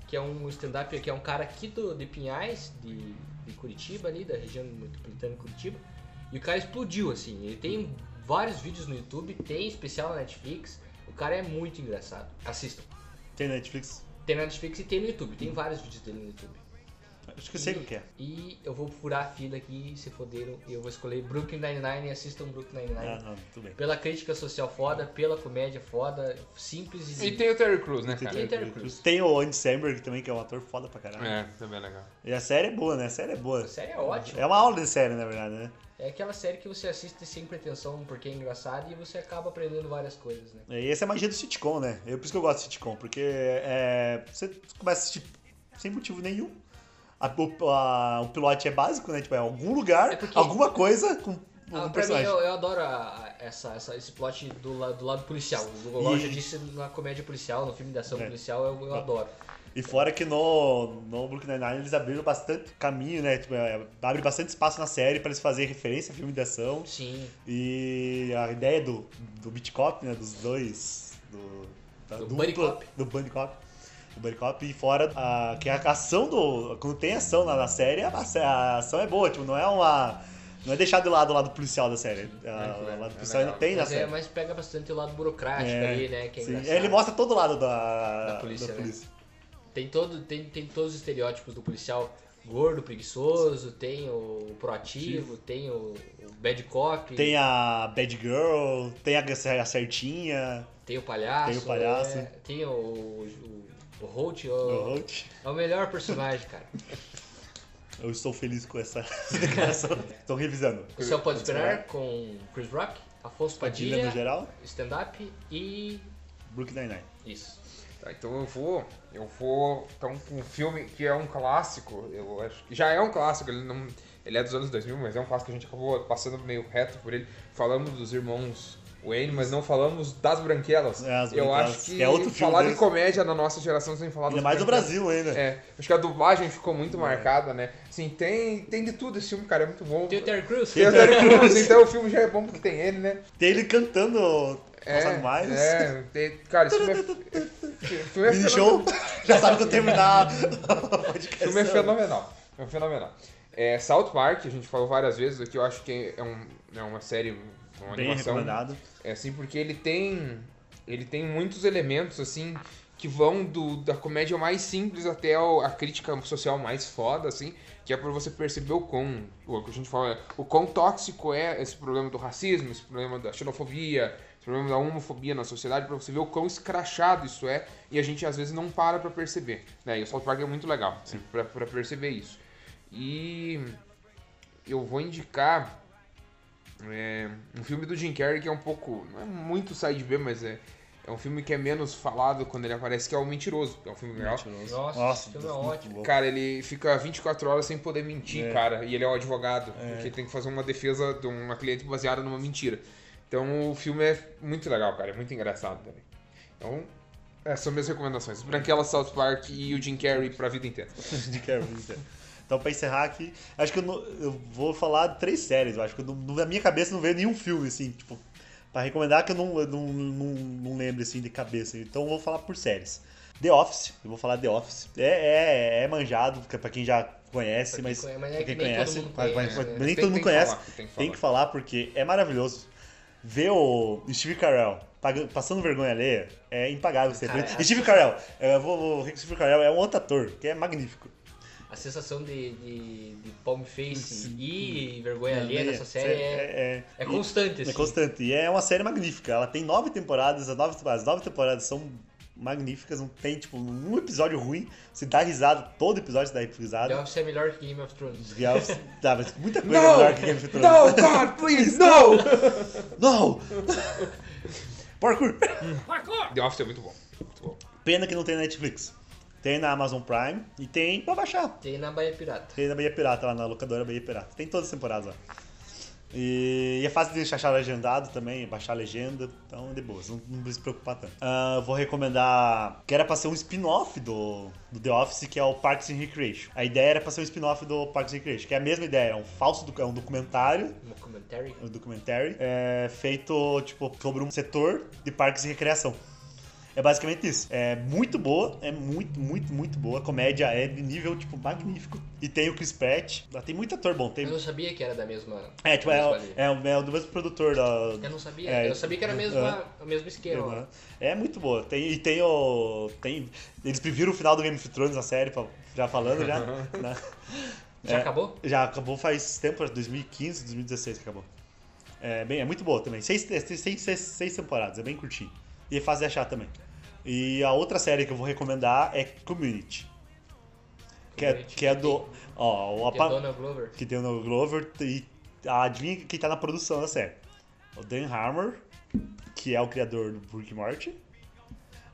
Speaker 4: que é um stand-up que é um cara aqui do, de Pinhais, de, de Curitiba ali, da região metropolitana de Curitiba. E o cara explodiu, assim. Ele tem vários vídeos no YouTube, tem especial na Netflix. O cara é muito engraçado. Assistam.
Speaker 5: Tem na Netflix?
Speaker 4: Tem na Netflix e tem no YouTube. Tem vários vídeos dele no YouTube.
Speaker 5: Acho que eu sei o que é.
Speaker 4: E eu vou furar a fila aqui, se foderam, e eu vou escolher Brooklyn Nine-Nine e assistam Brooklyn Nine-Nine.
Speaker 5: Ah, não, tudo bem.
Speaker 4: Pela crítica social foda, pela comédia foda, simples e...
Speaker 3: E tem o Terry Crews, né,
Speaker 4: Tem
Speaker 3: cara?
Speaker 4: Terry Crews.
Speaker 5: Tem o Andy Samberg também, que é um ator foda pra caralho.
Speaker 3: É, também é legal.
Speaker 5: E a série é boa, né? A série é boa.
Speaker 4: A série é ótima.
Speaker 5: É uma aula de série, na verdade, né?
Speaker 4: É aquela série que você assiste sem pretensão porque é engraçado e você acaba aprendendo várias coisas, né?
Speaker 5: E essa é a magia do sitcom, né? Eu, por isso que eu gosto de sitcom, porque é, você começa a assistir sem motivo nenhum. A- o, a- o pilote é básico, né? Tipo, é algum lugar,
Speaker 4: É porque-
Speaker 5: alguma coisa com
Speaker 4: Ah, pra mim, eu, eu adoro a- essa, essa- esse plot do, la- do lado policial. Igual eu
Speaker 5: E-
Speaker 4: já disse na comédia policial, no filme de ação
Speaker 5: É.
Speaker 4: policial, eu, eu adoro.
Speaker 5: E fora que no, no Brooklyn Nine-Nine eles abriram bastante caminho, né? Tipo, é, abre bastante espaço na série pra eles fazerem referência a filme de ação.
Speaker 4: Sim.
Speaker 5: E a ideia do, do Beat Cop, né? Dos dois. Do, da
Speaker 4: Do
Speaker 5: dupla-
Speaker 4: Buddy Cop.
Speaker 5: Do Buddy Cop. Cop. E fora a, que a ação do. Quando tem ação na, na série, a, a ação é boa. Tipo, não é uma. Não é deixar de lado o lado policial da série. A- o lado policial ainda tem na
Speaker 4: Mas, é,
Speaker 5: série.
Speaker 4: mas pega bastante o lado burocrático
Speaker 5: É,
Speaker 4: ali, né? Que é
Speaker 5: sim. Ele mostra todo lado da,
Speaker 4: Da polícia, né? Tem, todo, tem, tem todos os estereótipos do policial gordo, preguiçoso, tem o proativo, tem o, o bad cop,
Speaker 5: Tem a Bad Girl, tem a, a certinha,
Speaker 4: tem o palhaço,
Speaker 5: tem o palhaço.
Speaker 4: é, tem o, o, o Holt, o,
Speaker 5: o Holt.
Speaker 4: é o melhor personagem, cara.
Speaker 5: Eu estou feliz com essa declaração. Estou revisando.
Speaker 4: O Céu Pode Esperar com Chris Rock, Afonso
Speaker 5: Padilha
Speaker 4: Padilha,
Speaker 5: no geral,
Speaker 4: stand-up e...
Speaker 5: Brooklyn Nine-Nine.
Speaker 4: isso.
Speaker 3: Tá, então eu vou. Eu vou. Então, com um filme que é um clássico, eu acho que já é um clássico, ele não. Ele é dos anos 2000, mas é um clássico que a gente acabou passando meio reto por ele. Falamos dos irmãos Wayne, mas não falamos das Branquelas.
Speaker 5: É, as
Speaker 3: eu
Speaker 5: Branquelas,
Speaker 3: acho que,
Speaker 5: que é outro filme
Speaker 3: falar de
Speaker 5: deles.
Speaker 3: comédia na nossa geração sem falar
Speaker 5: Ainda
Speaker 3: das
Speaker 5: mais
Speaker 3: Branquelas.
Speaker 5: Brasil ainda.
Speaker 3: É, acho que a dublagem ficou muito marcada, né? Assim, tem, tem de tudo esse filme, cara, é muito bom.
Speaker 4: Tem o Terry Crews?
Speaker 3: Tem o Terry Crews, então o filme já é bom porque tem ele, né?
Speaker 5: Tem ele cantando
Speaker 3: É,
Speaker 5: Passado Mais.
Speaker 3: é, tem- cara, esse filme é, é
Speaker 5: Mini
Speaker 3: fenomenal.
Speaker 5: show. Já sabe quando terminar.
Speaker 3: O filme é fenomenal. É fenomenal. É, South Park, a gente falou várias vezes aqui, eu acho que é, um, é uma série, uma
Speaker 5: Bem recomendado.
Speaker 3: É assim, porque ele tem. Ele tem muitos elementos, assim, que vão do, da comédia mais simples até o- a crítica social mais foda, assim, que é pra você perceber o quão. O que a gente fala, o quão tóxico é esse problema do racismo, esse problema da xenofobia, esse problema da homofobia na sociedade, pra você ver o quão escrachado isso é, e a gente às vezes não para pra perceber. Né? E o South Park é muito legal, assim, pra, pra perceber isso. E eu vou indicar é, um filme do Jim Carrey que é um pouco. Não é muito side B, mas é, é um filme que é menos falado quando ele aparece, que é o Mentiroso, é um filme legal.
Speaker 4: Nossa,
Speaker 5: Nossa,
Speaker 4: esse filme é
Speaker 5: muito
Speaker 4: ótimo.
Speaker 3: Cara, ele fica 24 horas sem poder mentir,
Speaker 5: É.
Speaker 3: cara. E ele é um advogado, porque tem que fazer uma defesa de uma cliente baseada numa mentira. Então o filme é muito legal, cara. É muito engraçado também. Então, essas são minhas recomendações. Branquela, South Park e o Jim Carrey pra vida inteira.
Speaker 5: de Carrey. Então, pra encerrar aqui, acho que eu, não- eu vou falar três séries. Eu acho que eu não- na minha cabeça não veio nenhum filme, assim, tipo, pra recomendar que eu não, eu não, não, não lembro, assim, de cabeça. Então, eu vou falar por séries. The Office, eu vou falar The Office. É, é, é manjado, pra quem já conhece,
Speaker 4: Pra quem
Speaker 5: mas,
Speaker 4: conhece, mas é
Speaker 5: quem
Speaker 4: nem todo
Speaker 5: conhece,
Speaker 4: mundo
Speaker 5: mas- mas-
Speaker 4: conhece,
Speaker 5: mas
Speaker 4: né?
Speaker 5: nem
Speaker 3: Tem-
Speaker 5: todo mundo conhece.
Speaker 3: falar, tem que
Speaker 5: tem que falar porque é maravilhoso. Ver o Steve Carell passando vergonha alheia é impagável. Você
Speaker 4: Cara,
Speaker 5: E Steve Carell, eu vou, vou- Steve Carell é um outro ator que é magnífico.
Speaker 4: A sensação de, de, de palm face e vergonha
Speaker 5: É,
Speaker 4: alheia nessa série é,
Speaker 5: é,
Speaker 4: é constante,
Speaker 5: É
Speaker 4: assim.
Speaker 5: constante. E é uma série magnífica. Ela tem nove temporadas, as nove, as nove temporadas são magníficas, não tem, tipo, um episódio ruim. Você dá risada, todo episódio você dá
Speaker 4: The
Speaker 5: risada.
Speaker 4: Office é melhor que Game of Thrones.
Speaker 5: Os Dá, mas muita coisa
Speaker 3: No!
Speaker 5: melhor que Game of Thrones.
Speaker 3: No, God, please, no!
Speaker 5: Não! Parkour!
Speaker 3: The Office é muito bom. Muito bom.
Speaker 5: Pena que não tem na Netflix. Tem na Amazon Prime e tem pra baixar.
Speaker 4: Tem na Bahia Pirata.
Speaker 5: Tem na Bahia Pirata, lá na locadora Bahia Pirata. Tem todas as temporadas lá. E é fácil de achar legendado também, baixar a legenda, então é de boas, não, não precisa se preocupar tanto. Ah, vou recomendar, que era pra ser um spin-off do, do The Office, que é o Parks and Recreation. A ideia era pra ser um spin-off do Parks and Recreation, que é a mesma ideia, é um falso, é um documentário,
Speaker 4: Um documentary.
Speaker 5: um documentary, é, feito, tipo, sobre um setor de parques e recreação. É basicamente isso. É muito boa, é muito, muito, muito boa. A comédia é de nível, tipo, magnífico. E tem o Chris Pratt. Ah, Tem muito ator bom. Tem...
Speaker 4: Eu não sabia que era da mesma.
Speaker 5: É, tipo, é, é, o- é do mesmo produtor da...
Speaker 4: Eu não sabia.
Speaker 5: É,
Speaker 4: eu sabia que era a mesma, o mesmo esquema.
Speaker 5: É muito boa. Tem, e tem o. Tem, eles previram o final do Game of Thrones na série, já falando já. né?
Speaker 4: Já
Speaker 5: É,
Speaker 4: acabou?
Speaker 5: Já acabou faz tempo, 2015, 2016 que acabou. É, bem, é muito boa também. Seis, é, seis, seis, seis temporadas, é bem curtinho. E é fácil de achar também. E a outra série que eu vou recomendar é Community. Que é, que é do. Ó, o
Speaker 4: Que é Donald Glover.
Speaker 5: que tem o Donald Glover e adivinha quem tá na produção da série. O Dan Harmon, que é o criador do Rick and Morty,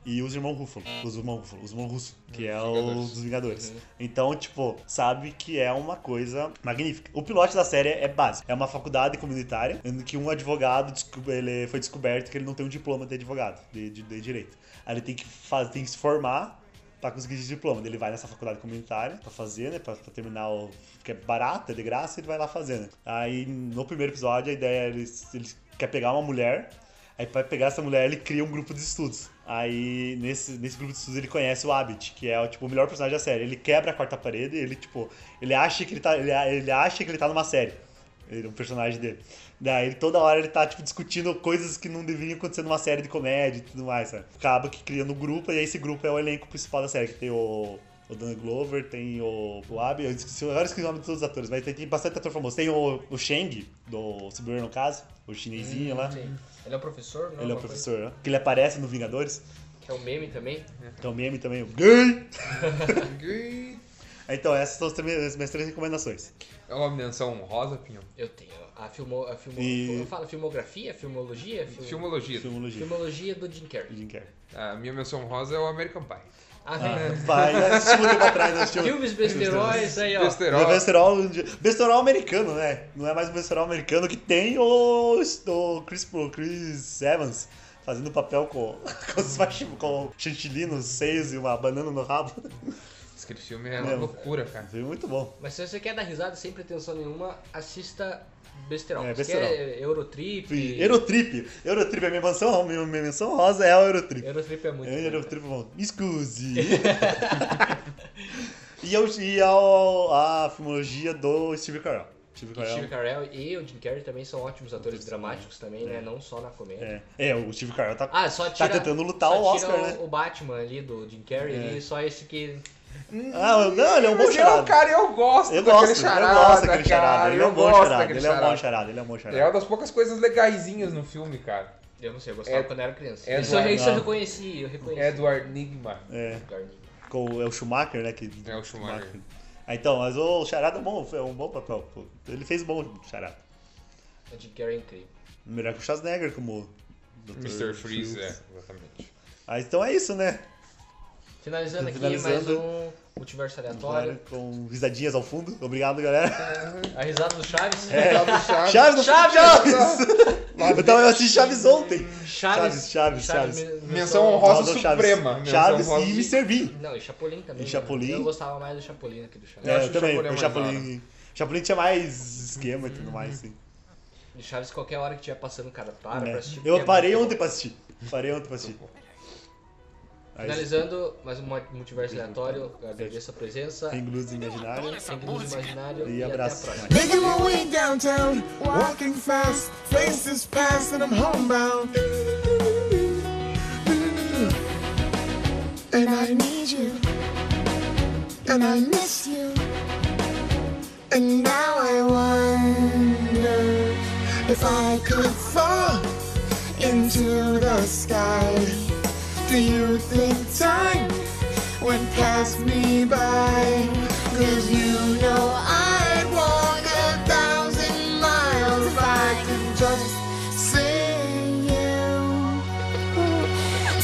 Speaker 5: e os irmãos Ruffalo, os irmãos Ruffalo, os irmãos Russo, que é o
Speaker 3: Vingadores.
Speaker 5: dos Vingadores.
Speaker 4: Uhum.
Speaker 5: Então, tipo, sabe que é uma coisa magnífica. O pilote da série é básico. É uma faculdade comunitária, em que um advogado ele foi descoberto que ele não tem um diploma de advogado, de, de- de direito. Aí ele tem que, tem que se formar pra conseguir esse diploma. Ele vai nessa faculdade comunitária pra fazer, né? Pra, pra terminar o. que é barato, é de graça, ele vai lá fazer, né? Aí no primeiro episódio a ideia é ele, ele quer pegar uma mulher. Aí pra pegar essa mulher ele cria um grupo de estudos. Aí nesse, nesse grupo de estudos ele conhece o Abit, que é tipo, o melhor personagem da série. Ele quebra a quarta parede, ele tipo, ele acha que ele tá, ele, ele acha que ele tá numa série. Ele é um personagem dele. Daí toda hora ele tá, tipo, discutindo coisas que não deveriam acontecer numa série de comédia e tudo mais, sabe? Acaba que criando um grupo, e aí esse grupo é o elenco principal da série, que tem o. O Dan Glover, tem o, o Abby, eu esqueci, agora esqueci o nome de todos os atores, mas tem, tem bastante ator famoso. Tem o, o Sheng, do Super no caso, o chinesinho lá.
Speaker 4: Sim. Ele é um professor, não?
Speaker 5: Ele é o professor, né? Que ele aparece no Vingadores.
Speaker 4: Que é um meme também.
Speaker 5: Que é o meme também, o gay! Então, essas são as três- as minhas três recomendações.
Speaker 3: É uma menção honrosa, Pinhão?
Speaker 4: Eu tenho a, filmo, a filmo,
Speaker 5: E-
Speaker 4: como fala filmografia, filmologia, Fil-
Speaker 3: Filmologia.
Speaker 5: Filmologia.
Speaker 4: filmologia do Jim Carrey.
Speaker 5: Jim Carrey.
Speaker 3: A minha menção honrosa é o American Pie.
Speaker 4: Ah,
Speaker 5: Ah, vai, assistiu um tempo atrás, assistiu.
Speaker 4: filmes besteróis aí, ó.
Speaker 3: Besterol.
Speaker 5: Besterol, besterol americano, né? Não é mais o besterol americano que tem o, o Chris, o Chris Evans fazendo papel com, com, com chantilly nos seios e uma banana no rabo.
Speaker 3: Aquele filme é uma
Speaker 5: É.
Speaker 3: loucura, cara.
Speaker 5: Foi muito bom.
Speaker 4: Mas se você quer dar risada sem pretensão nenhuma, assista Besterol.
Speaker 5: É, Besterol.
Speaker 4: quer Eurotrip?
Speaker 5: Eurotrip. Eurotrip, a minha menção, minha, menção rosa é o Eurotrip.
Speaker 4: Eurotrip é muito
Speaker 5: É,
Speaker 4: bom.
Speaker 5: Eurotrip é bom. Excuse. e eu, e a, a filmologia do Steve Carell. Steve
Speaker 4: O
Speaker 5: Carell.
Speaker 4: Steve Carell e o Jim Carrey também são ótimos atores dramáticos também, né? Não só na comédia.
Speaker 5: É, é, o Steve Carell tá,
Speaker 4: Ah, só tira,
Speaker 5: tá tentando lutar o Oscar, né?
Speaker 4: o Batman ali do Jim Carrey
Speaker 5: É.
Speaker 4: ali, só esse que...
Speaker 5: Ah, não, ele é um bom
Speaker 3: eu,
Speaker 5: charada.
Speaker 3: cara, eu gosto
Speaker 5: Eu
Speaker 3: daquele
Speaker 5: gosto, eu
Speaker 3: charada,
Speaker 5: gosto daquele charada.
Speaker 3: cara.
Speaker 5: Ele é
Speaker 3: Eu
Speaker 5: um bom
Speaker 3: gosto
Speaker 5: charada, ele é um bom
Speaker 3: charada.
Speaker 5: ele é um bom
Speaker 3: É
Speaker 5: charada.
Speaker 3: uma das poucas coisas legaisinhas no filme, cara.
Speaker 4: Eu não sei, eu gostava
Speaker 3: É-
Speaker 4: quando eu era criança.
Speaker 3: é
Speaker 4: isso, eu- isso eu reconheci, eu reconheci.
Speaker 3: Edward Nigma.
Speaker 5: É, com, é o Schumacher, né? Que,
Speaker 3: É o Schumacher.
Speaker 5: Ah, então, mas o charada é bom, é um bom papel. pô. Ele fez bom charada.
Speaker 4: O Jim Carrey é incrível.
Speaker 5: Melhor que o Schwarzenegger como Dr.
Speaker 3: Mr. Freeze, é, exatamente.
Speaker 5: Ah, então é isso, né?
Speaker 4: Finalizando aqui mais um multiverso aleatório.
Speaker 5: Com risadinhas ao fundo. Obrigado, galera.
Speaker 4: A risada do Chaves.
Speaker 5: É.
Speaker 3: Chaves.
Speaker 5: Chaves, não
Speaker 4: Chaves!
Speaker 5: Chaves! Eu, tava, eu assisti Chaves ontem.
Speaker 4: Chaves,
Speaker 5: Chaves, Chaves.
Speaker 4: me-
Speaker 3: Menção
Speaker 4: menção-
Speaker 3: honrosa suprema.
Speaker 5: Chaves, Chaves e Mr. Bean.
Speaker 4: Não, e Chapolin também.
Speaker 5: E
Speaker 4: né?
Speaker 5: Chapolin.
Speaker 4: Eu gostava mais do Chapolin aqui do Chaves.
Speaker 5: É,
Speaker 3: acho
Speaker 5: eu
Speaker 3: o
Speaker 5: também.
Speaker 3: Chapolin
Speaker 5: O Chapolin, Chapolin tinha mais esquema e tudo mais, sim.
Speaker 4: De Chaves, qualquer hora que estiver passando, cara, para
Speaker 5: É.
Speaker 4: pra assistir.
Speaker 5: Eu
Speaker 4: é
Speaker 5: parei
Speaker 4: muito
Speaker 5: ontem
Speaker 4: bom.
Speaker 5: pra assistir. Parei ontem pra assistir.
Speaker 4: Finalizando, mais um multiverso aleatório. Agradeço a presença.
Speaker 5: Tem luz imaginária.
Speaker 4: Sem luz imaginário.
Speaker 5: E
Speaker 4: E,
Speaker 5: abraço.
Speaker 6: Making my way downtown, walking fast, faces fast, and I'm homebound. And I need you, and I miss you.
Speaker 9: And now I wonder if I could fall into the sky. Do you think time went past me by? Cause you know I'd walk a thousand miles if I could just see you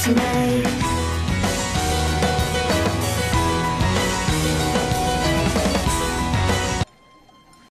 Speaker 9: tonight.